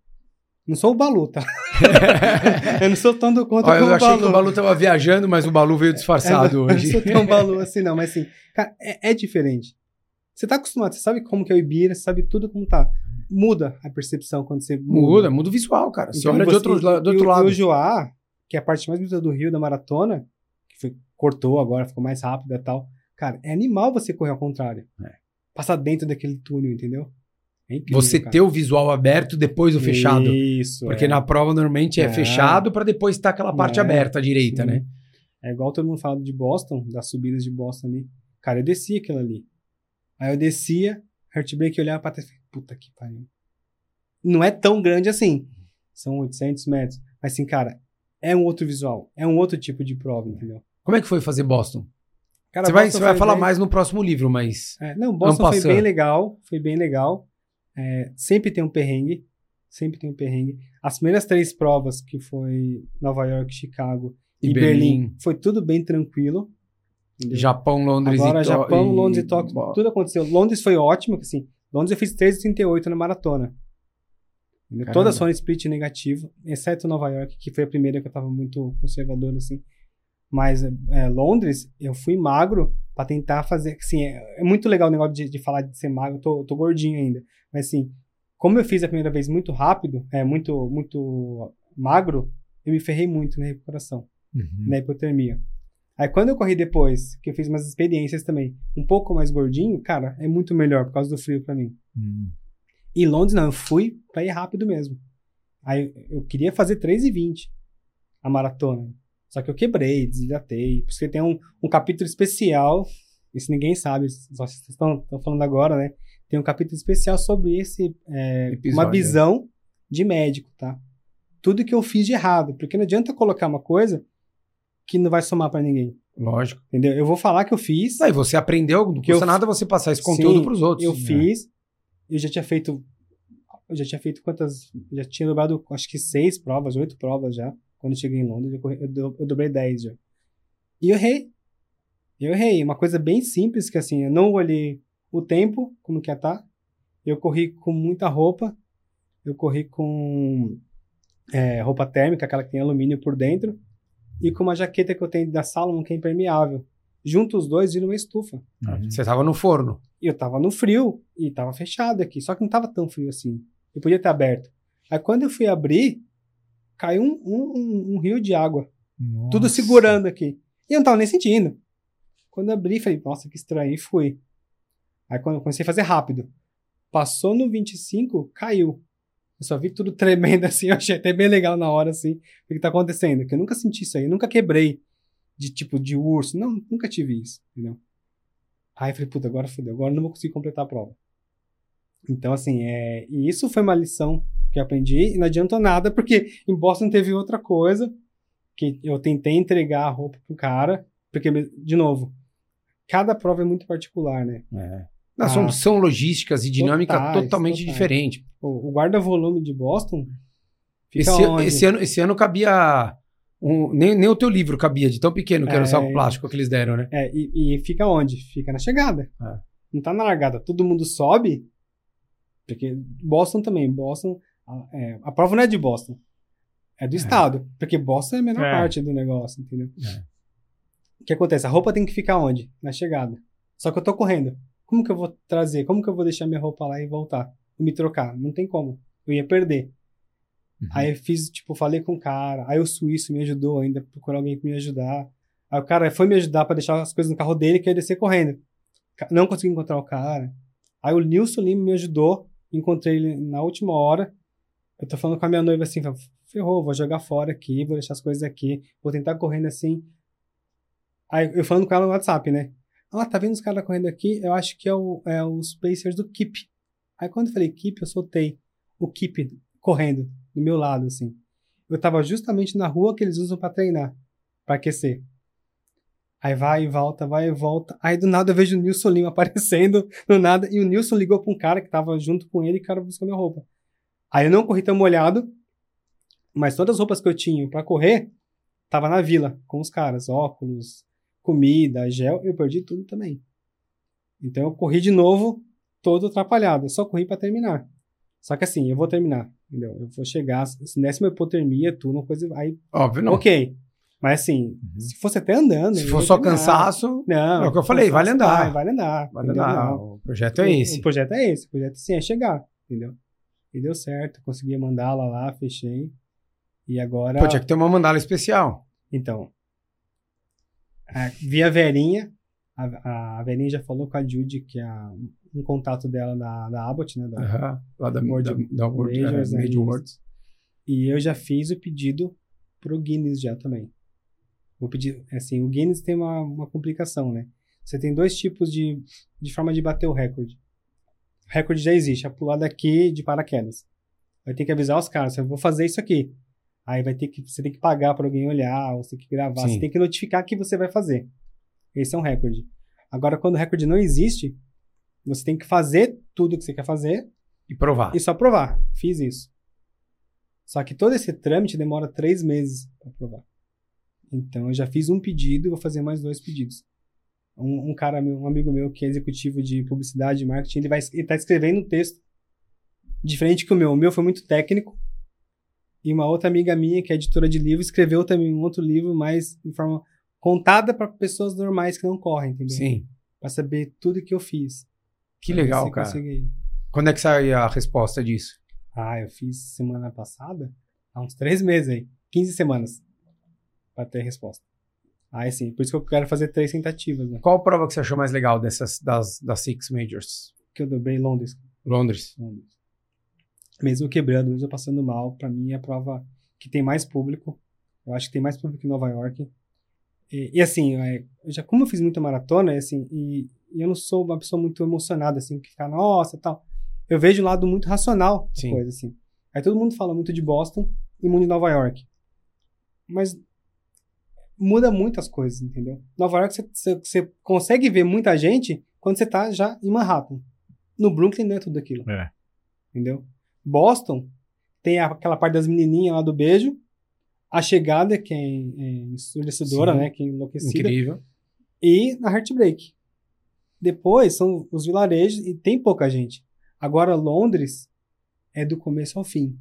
Não sou o Balu, tá? eu não sou tão do contra Olha, como eu achei o Balu. que o Balu tava viajando, mas o Balu veio disfarçado É, hoje. Eu não sou tão Balu assim, não. Mas assim, cara, é, é diferente. Você tá acostumado, você sabe como que é o Ibira, você sabe tudo como tá. Muda a percepção quando você muda. Muda, muda o visual, cara. Você Então, olha de você- outro, do outro lado. E o Joá, que é a parte mais bonita do Rio, da maratona, que foi- cortou agora, ficou mais rápida e tal. Cara, é animal você correr ao contrário. É. Passar dentro daquele túnel, entendeu? É incrível, Você cara. ter o visual aberto depois do fechado. Isso. Porque é. na prova normalmente é, É. fechado pra depois estar aquela parte É, aberta à direita, né? É igual todo mundo fala de Boston, das subidas de Boston ali. Cara, eu descia aquilo ali. Aí eu descia, heartbreak, olhava pra trás e falei, puta que pariu. Não é tão grande assim. São 800 metros. Mas assim, cara, é um outro visual. É um outro tipo de prova, entendeu? Como é que foi fazer Boston? Cara, você vai, Boston você vai falar bem- mais no próximo livro, mas. É, não, Boston foi bem legal. Foi bem legal. É, sempre tem um perrengue. Sempre tem um perrengue. As primeiras três provas, que foi Nova York, Chicago E e, Berlim. Berlim. foi tudo bem tranquilo. entendeu? Japão, Londres Agora, e Tó- Japão, e- Londres e Tóquio, Bo- tudo aconteceu. Londres foi ótimo, assim, Londres eu fiz 3,38 na maratona. Caramba. Todas foram split negativo, exceto Nova York, que foi a primeira que eu tava muito conservador, assim. Mas é, Londres, eu fui magro pra tentar fazer, assim, é, é muito legal o negócio de, de falar de ser magro, eu tô, tô gordinho ainda. Mas assim, como eu fiz a primeira vez muito rápido, é muito, muito magro, eu me ferrei muito na recuperação Uhum. na hipotermia. Aí quando eu corri depois, que eu fiz umas experiências também, um pouco mais gordinho, cara, é muito melhor por causa do frio pra mim. Uhum. E Londres não, eu fui pra ir rápido mesmo. Aí eu queria fazer 3,20 a maratona. Só que eu quebrei, desidratei. Por isso que tem um, um capítulo especial, isso ninguém sabe, só vocês estão estão falando agora, né? Tem um capítulo especial sobre esse, é, uma visão de médico, tá? Tudo que eu fiz de errado, porque não adianta colocar uma coisa que não vai somar pra ninguém. Lógico. Entendeu? Eu vou falar que eu fiz. Aí você aprendeu, não Que eu custa f- nada você passar esse conteúdo Sim, pros outros. Eu né? fiz. Eu já tinha feito. Eu já tinha feito quantas. eu Já tinha dobrado, acho que seis provas, oito provas já. Quando eu cheguei em Londres, eu, corri- eu do- eu dobrei dez já. E eu errei. Eu errei. Uma coisa bem simples, que assim, eu não olhei o tempo, como que ia tá. Eu corri com muita roupa. Eu corri com é, roupa térmica, aquela que tem alumínio por dentro. E com uma jaqueta que eu tenho da Salomon, que é impermeável. Junto os dois, vira uma estufa. Uhum. Você tava no forno. E eu tava no frio e tava fechado aqui, só que não tava tão frio assim. Eu podia ter aberto. Aí quando eu fui abrir, caiu um, um- um- rio de água, tudo Nossa. segurando aqui. E eu não tava nem sentindo. Quando eu abri, falei, nossa, que estranho, e fui. Aí quando eu comecei a fazer rápido, passou no 25, caiu. Eu só vi tudo tremendo assim, eu achei até bem legal na hora assim, o que que tá acontecendo? Que eu nunca senti isso aí, eu nunca quebrei de tipo de urso, não, nunca tive isso, entendeu? Aí eu falei, puta, agora fodeu, agora eu não vou conseguir completar a prova. Então, assim, é... e isso foi uma lição que eu aprendi e não adiantou nada, porque em Boston teve outra coisa que eu tentei entregar a roupa pro cara, porque, de novo, cada prova é muito particular, né? Não, são, Ah. são logísticas e dinâmica Totais, totalmente totais. diferente. O, o guarda-volume de Boston Esse, esse ano, esse ano cabia. um- nem, nem o teu livro cabia, de tão pequeno que era o É. saco plástico que eles deram, né? É, e, e fica onde? Fica na chegada. É. não tá na largada, todo mundo sobe, porque Boston também, Boston, é, a prova não é de Boston, é do estado, porque Boston é a menor É. parte do negócio, entendeu? É. O que acontece? A roupa tem que ficar onde? Na chegada. Só que eu tô correndo. Como que eu vou trazer? Como que eu vou deixar minha roupa lá e voltar? E me trocar? Não tem como. Eu ia perder. Uhum. Aí eu fiz, tipo, falei com o cara. Aí o suíço me ajudou ainda, procurar alguém pra me ajudar. Aí o cara foi me ajudar pra deixar as coisas no carro dele, que eu ia descer correndo. Não consegui encontrar o cara. Aí o Nilson Lima me ajudou. Encontrei ele na última hora. Eu tô falando com a minha noiva assim, ferrou, vou jogar fora aqui, vou deixar as coisas aqui, vou tentar correndo assim. Aí eu falando com ela no WhatsApp, né? Ah, tá vendo os caras correndo aqui? Eu acho que é, o, é os Pacers do Keep. Aí quando eu falei Keep, eu soltei o Keep correndo do meu lado, assim. Eu tava justamente na rua que eles usam pra treinar, pra aquecer. Aí vai e volta, vai e volta. Aí do nada eu vejo o Nilson Lima aparecendo, do nada, e o Nilson ligou pra um cara que tava junto com ele e o cara buscou minha roupa. Aí eu não corri tão molhado, mas todas as roupas que eu tinha pra correr, tava na vila, com os caras, óculos, comida, gel, eu perdi tudo também. Então eu corri de novo, todo atrapalhado, eu só corri pra terminar. Só que assim, eu vou terminar, entendeu? Eu vou chegar, se desse uma hipotermia, tudo, uma coisa, aí, Óbvio, não. ok. Mas assim, se fosse até andando... Se for só terminar. cansaço, Não, É o que eu falei, vale andar. Vai, vale andar. vai entendeu? dar. Não. O projeto é O- esse. O projeto é esse. O projeto sim é chegar, entendeu? E deu certo, consegui mandá-la lá, fechei. E agora. Pô, tinha que ter uma mandala especial. Então. a- vi a Verinha. A, a Verinha já falou com a Judy, que é a- um contato dela da, da Abbott, né? da- Aham. Lá da, World- da, da World, Majors, é. Worlds. E eu já fiz o pedido pro Guinness já também. Vou pedir, assim, o Guinness tem uma, uma complicação, né? Você tem dois tipos de, de forma de bater o recorde. O recorde já existe, é pular daqui de paraquedas. Vai ter que avisar os caras, eu vou fazer isso aqui. Aí vai ter que, você tem que pagar para alguém olhar, ou você tem que gravar, Sim. você tem que notificar que você vai fazer. Esse é um recorde. Agora, quando o recorde não existe, você tem que fazer tudo que você quer fazer E provar. e só provar. Fiz isso. Só que todo esse trâmite demora três meses para provar. Então eu já fiz um pedido e vou fazer mais dois pedidos. Um, um cara, meu, um amigo meu que é executivo de publicidade e marketing, ele vai ele tá escrevendo um texto diferente que o meu. O meu foi muito técnico. E uma outra amiga minha, que é editora de livro, escreveu também um outro livro, mais de forma contada para pessoas normais que não correm, entendeu? Sim. Para saber tudo que eu fiz. Que legal, cara. consegue- Quando é que sai a resposta disso? Ah, eu fiz semana passada, há uns três meses aí, 15 semanas, pra ter resposta. Aí sim, por isso que eu quero fazer três tentativas, né? Qual prova que você achou mais legal dessas das, das Six Majors? Que eu dobrei Londres, Londres. Londres. Mesmo quebrando, mesmo passando mal, pra mim é a prova que tem mais público. Eu acho que tem mais público que Nova York. E, e assim, é, eu já, como eu fiz muita maratona, assim, e, e eu não sou uma pessoa muito emocionada, assim, que fica, nossa, tal. Eu vejo um lado muito racional da coisa, assim. Aí todo mundo fala muito de Boston e muito de Nova York. Mas muda muitas coisas, entendeu? Nova York você- você consegue ver muita gente quando você tá já em Manhattan. No Brooklyn não é tudo aquilo. É. Entendeu? Boston tem a- aquela parte das menininhas lá do beijo. A chegada, que é, é ensurdecedora, né? Que é enlouquecida. Incrível. E na Heartbreak. Depois são os vilarejos e tem pouca gente. Agora Londres é do começo ao fim.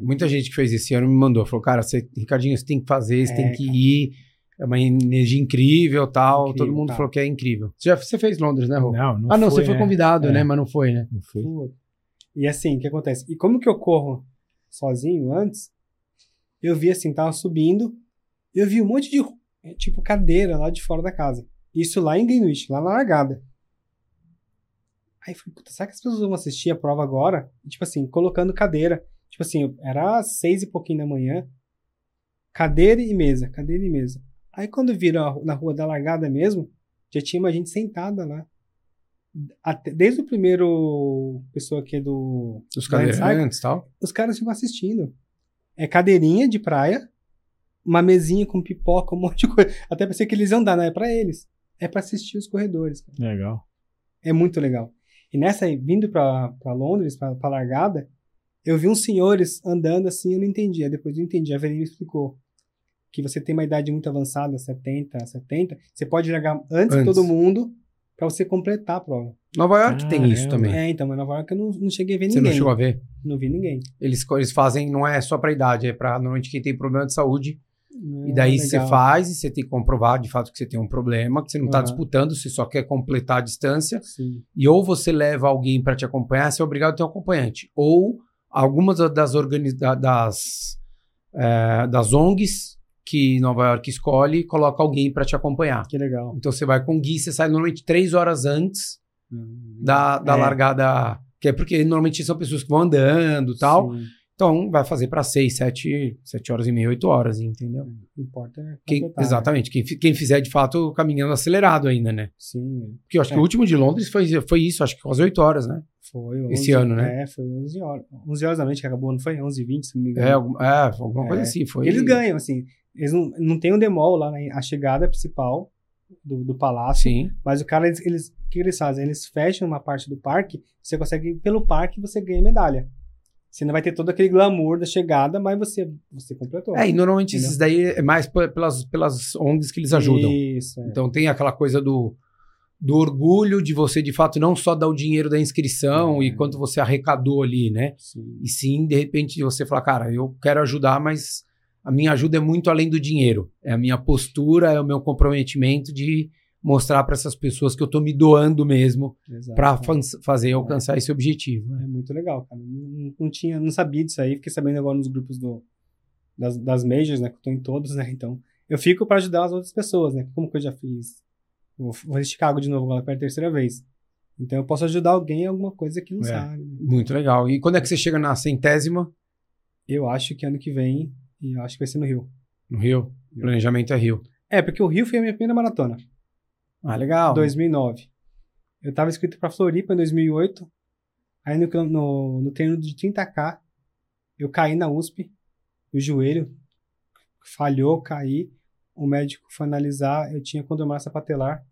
Muita gente que fez esse ano me mandou. Falou, cara, você, Ricardinho, você tem que fazer, você É, tem que cara. ir. É uma energia incrível tal. Incrível, Todo mundo cara. falou que é incrível. Você já você fez Londres, né, Rô? Não, não ah, não, foi, você foi né? convidado, É. né? Mas não foi, né? Não foi. E assim, o que acontece? E como que eu corro sozinho antes, eu vi assim, tava subindo, eu vi um monte de, eh, tipo, cadeira lá de fora da casa. Isso lá em Greenwich, lá na largada. Aí eu falei, puta, será que as pessoas vão assistir a prova agora? E, tipo assim, colocando cadeira. Tipo assim, era seis e pouquinho da manhã. Cadeira e mesa, cadeira e mesa. Aí quando viram na rua da largada mesmo, já tinha uma gente sentada lá. Até- desde o primeiro pessoa que é do Os cadeirantes e tal. os caras ficam assistindo. É cadeirinha de praia, uma mesinha com pipoca, um monte de coisa. Até pensei que eles iam dar, não é pra eles. É pra assistir os corredores. cara. Legal. É muito legal. E nessa vindo pra, pra Londres, pra, pra largada, eu vi uns senhores andando assim, eu não entendi. Aí depois eu entendi. A Verinha me explicou que você tem uma idade muito avançada, 70, 70, você pode largar antes, de Antes. todo mundo pra você completar a prova. Nova York tem isso também. É, então, mas Nova York eu não, não cheguei a ver Você ninguém. não chegou a ver? Não vi ninguém. Eles, eles fazem, não é só pra idade, é pra normalmente quem tem problema de saúde. E Ah, daí você legal. faz e você tem que comprovar de fato que você tem um problema, que você não tá Aham. disputando, você só quer completar a distância. Sim. E ou você leva alguém pra te acompanhar, você é obrigado a ter um acompanhante. Ou algumas das, das, é, das ONGs que Nova York escolhe, coloca alguém pra te acompanhar. Que legal. Então você vai com o Gui, você sai normalmente três horas antes da, da É. largada. Que é porque normalmente são pessoas que vão andando e tal. Sim. Então vai fazer pra seis, sete, sete horas e meia, oito horas, entendeu? O que importa é Quem- né? exatamente. Quem, quem fizer de fato caminhando acelerado ainda, né? Sim, Porque eu acho que É. o último de Londres foi, foi isso, acho que quase oito horas, né? foi. Esse ano, né? É, foi 11 horas. 11 horas da noite que acabou, não foi? 11 e 20, se não me engano. É, algum- é alguma coisa É. assim. Foi... Eles ganham, assim. Eles não, não tem um demol lá, né? A chegada principal do, do palácio. Sim. Mas o cara, eles, eles, o que eles fazem? Eles fecham uma parte do parque, você consegue ir pelo parque e você ganha medalha. Você não vai ter todo aquele glamour da chegada, mas você, você completou. É, e normalmente Entendeu? esses daí é mais pe- pelas, pelas ONGs que eles ajudam. Isso, é. Então tem aquela coisa do, do orgulho de você, de fato, não só dar o dinheiro da inscrição É. e quanto você arrecadou ali, né? Sim. E sim, de repente, você falar, cara, eu quero ajudar, mas a minha ajuda é muito além do dinheiro. É a minha postura, é o meu comprometimento de mostrar para essas pessoas que eu tô me doando mesmo para fazer alcançar esse objetivo. né? É muito legal, cara. Não, não tinha, não sabia disso aí, fiquei sabendo agora nos grupos do, das, das majors, né? Que eu tô em todos, né? Então, eu fico para ajudar as outras pessoas, né? Como que eu já fiz? Vou, em Chicago de novo agora pela terceira vez. Então eu posso ajudar alguém em alguma coisa que não É. sabe. Muito legal. E quando é que você chega na centésima Eu acho que ano que vem, e acho que vai ser no Rio. no Rio? O planejamento é Rio. É, porque o Rio foi a minha primeira maratona, Ah, legal. 2009. Eu tava inscrito pra Floripa em 2008. Aí no, no, no treino de 30K, eu caí na USP, o joelho falhou, caí. O médico foi analisar, eu tinha condromalácia patelar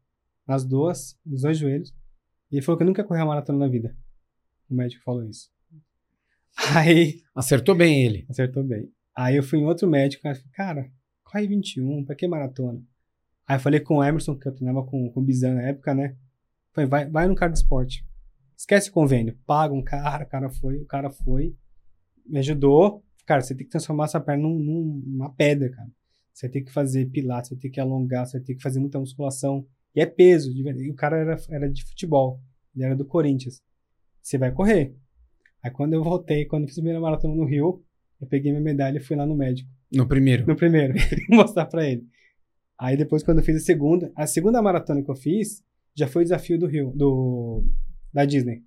nas duas, nos dois joelhos. E ele falou que eu nunca ia correr a maratona na vida. O médico falou isso. Aí, Acertou bem ele. acertou bem. Aí eu fui em outro médico, cara, corre 21, pra que maratona? Aí eu falei com o Emerson, que eu treinava com, com o Bizan na época, né? Falei, vai, vai no cara do esporte. Esquece o convênio. Paga um cara, o cara foi, o cara foi, me ajudou. Cara, você tem que transformar essa perna num- num- numa pedra, cara. Você tem que fazer pilates, você tem que alongar, você tem que fazer muita musculação. E é peso, de. E o cara era, era de futebol, ele era do Corinthians. Você vai correr. Aí quando eu voltei, quando eu fiz a primeira maratona no Rio, eu peguei minha medalha e fui lá no médico. No primeiro. No primeiro, mostrar pra ele. Aí depois, quando eu fiz a segunda, a segunda maratona que eu fiz, já foi o desafio do Rio, do da Disney.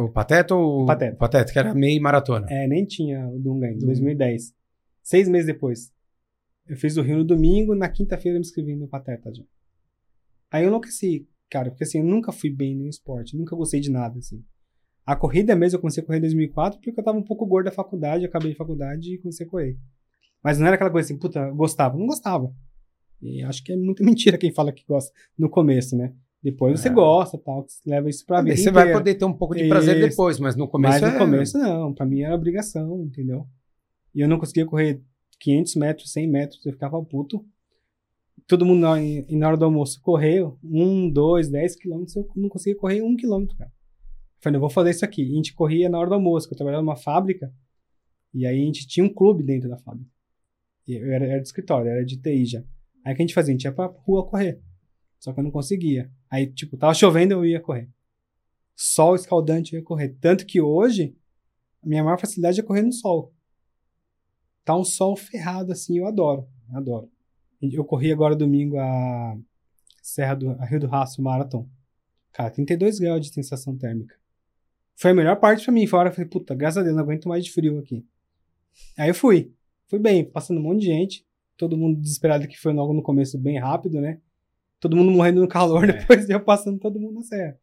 O Pateta ou Pateta. Pateta, que era meio maratona. É, nem tinha o Dunga ainda, Dunga. 2010. Seis meses depois. Eu fiz o Rio no domingo, na quinta-feira eu me inscrevi no Pateta já. Aí eu enlouqueci, cara, porque assim, eu nunca fui bem no esporte, nunca gostei de nada, assim. A corrida mesmo, eu comecei a correr em 2004 porque eu tava um pouco gordo da faculdade, eu acabei a faculdade e comecei a correr. Mas não era aquela coisa assim, puta, eu gostava. Não gostava. E acho que é muita mentira quem fala que gosta no começo, né? Depois você É. gosta, tal, que leva isso pra vida você vai inteira. poder ter um pouco de prazer Isso. depois, mas no começo Mas no é... começo não, pra mim era obrigação, entendeu? E eu não conseguia correr 500 metros, 100 metros, eu ficava puto. Todo mundo na, na hora do almoço correu, um, dois, dez quilômetros, eu não conseguia correr um quilômetro, cara. Falei, eu vou fazer isso aqui. E a gente corria na hora do almoço, que eu trabalhava numa fábrica, e aí a gente tinha um clube dentro da fábrica. E eu era, era de escritório, era de TI já. Aí o que a gente fazia? A gente ia pra rua correr. Só que eu não conseguia. Aí, tipo, tava chovendo, eu ia correr. Sol escaldante, eu ia correr. Tanto que hoje, a minha maior facilidade é correr no sol. Tá um sol ferrado assim, eu adoro. Adoro. Eu corri agora domingo a Serra do a Rio do Rastro Marathon. Cara, 32 graus de sensação térmica. Foi a melhor parte pra mim. Fora, eu falei, puta, graças a Deus, não aguento mais de frio aqui. Aí eu fui. Fui bem, passando um monte de gente. Todo mundo desesperado que foi logo no começo bem rápido, né? Todo mundo morrendo no calor, É. depois eu passando todo mundo na serra.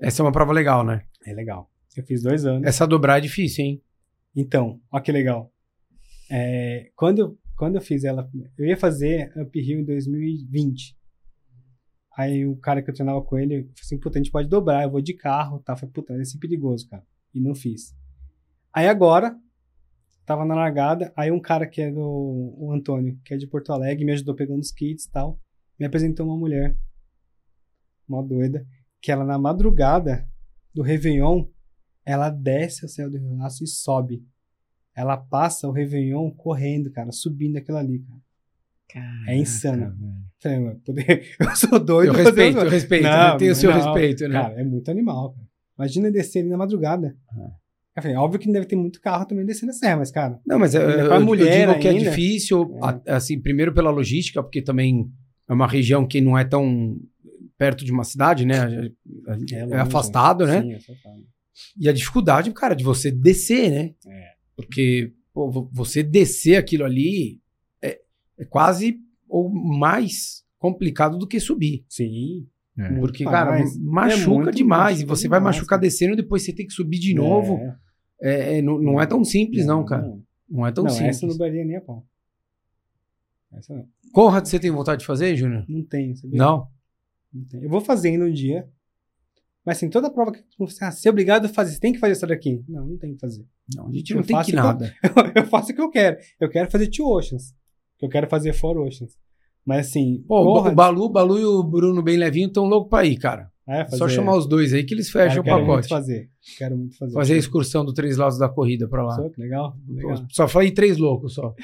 Essa é uma prova legal, né? É legal. Eu fiz dois anos. Essa dobrar é difícil, hein? Então, ó que legal. É, quando, eu- quando eu fiz ela, eu ia fazer uphill em 2020. Aí o cara que eu treinava com ele, falou assim, puta, a gente pode dobrar, eu vou de carro, tá? Eu falei, puta, vai ser perigoso, cara. E não fiz. Aí agora, tava na largada, aí um cara que é do, o Antônio, que é de Porto Alegre, me ajudou pegando os kits e tal, me apresentou uma mulher, uma doida, que ela na madrugada, do Réveillon, ela desce a Serra do Rio Laço e sobe. Ela passa o Réveillon correndo, cara, subindo aquilo ali, cara. É insano. velho. Falei, mano, poder- Eu sou doido. Eu respeito, eu respeito. Não, eu tenho o seu não. respeito, né? Cara, é muito animal, cara. Imagina descer ali na madrugada. Eu falei, óbvio que deve ter muito carro também descendo a serra, mas, cara, Não, mas eu, Ainda eu, eu mulher digo que é ainda. difícil, É. assim, primeiro pela logística, porque também é uma região que não é tão perto de uma cidade, né? É, longe, afastado, né? Sim, é afastado. E a dificuldade, cara, de você descer, né? É. Porque pô, vo- você descer aquilo ali é, é quase ou mais complicado do que subir. Sim. É. Porque, cara, É machuca demais. e você vai machucar descendo e depois você tem que subir de novo. É. É, é, não, não é tão simples, não, cara. Não, Não é tão não simples. essa não daria nem a pau. Essa não. Conrad, você tem vontade de fazer, Júnior? Não tem, sabia? Não? Não tem. Eu vou fazer ainda um dia. Mas assim, toda prova que você, ah, é obrigado a fazer, você tem que fazer essa daqui. Não, não tem que fazer. Não, a gente Eu não tem que que eu- nada. eu faço o que eu quero. Eu quero fazer Two Oceans. Eu quero fazer Four Oceans. Mas assim, Pô, o Balu, o Balu e o Bruno bem levinho estão loucos pra ir, cara. É, É fazer, só chamar os dois aí que eles fecham eu o quero muito pacote. fazer. Quero muito fazer. Fazer a excursão do Três Lados da Corrida pra lá. Só que legal. legal. Só falei três loucos só.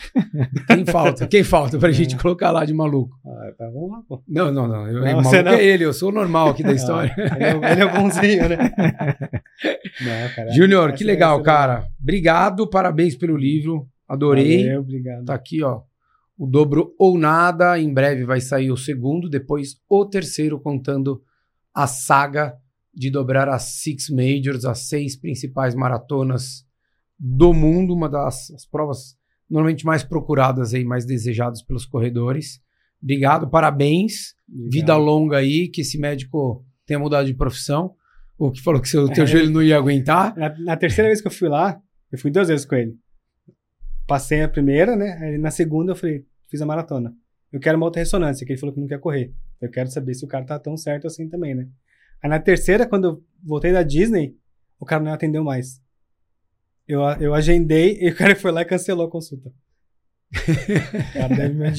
Quem falta? Quem falta pra gente É. colocar lá de maluco? Ah, tá, vamos lá, pô. Não, não, não. Eu, Não, maluco você não. é ele, eu sou o normal aqui da história. Ah, ele, é, é bonzinho, né? Não. Júnior, que legal, cara. Obrigado, parabéns pelo livro. Adorei. Valeu, obrigado. Tá aqui, ó. O dobro ou nada. Em breve vai sair o segundo, depois o terceiro, contando a saga de dobrar as Six Majors, as seis principais maratonas do mundo, uma das as provas normalmente mais procuradas aí, mais desejadas pelos corredores. Obrigado, parabéns. Obrigado. Vida longa aí, que esse médico tenha mudado de profissão. O que falou que seu teu É. joelho não ia aguentar. Na, na terceira vez que eu fui lá, eu fui duas vezes com ele. Passei a primeira, né? Aí na segunda eu falei, fiz a maratona. Eu quero uma outra ressonância, que ele falou que não quer correr. Eu quero saber se o cara tá tão certo assim também, né? Aí na terceira, quando eu voltei da Disney, o cara não atendeu mais. Eu, eu agendei e o cara foi lá e cancelou a consulta. o cara deve me.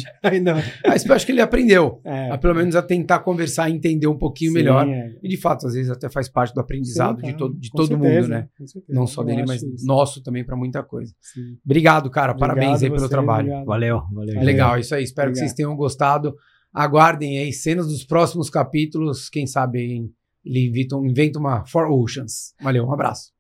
Mas eu acho que ele aprendeu. É, a pelo menos a tentar conversar e entender um pouquinho sim, melhor. é. E de fato, às vezes até faz parte do aprendizado Sim, de todo, de com todo certeza, mundo, né? com certeza. Não só Eu dele, mas isso. nosso também para muita coisa. Sim. Obrigado, cara. Obrigado Parabéns aí você, pelo trabalho. obrigado. Valeu, valeu. Valeu. Legal, isso aí. Espero que Obrigado. vocês tenham gostado. Aguardem aí cenas dos próximos capítulos. Quem sabe hein, ele inventa uma For Oceans. Valeu, um abraço.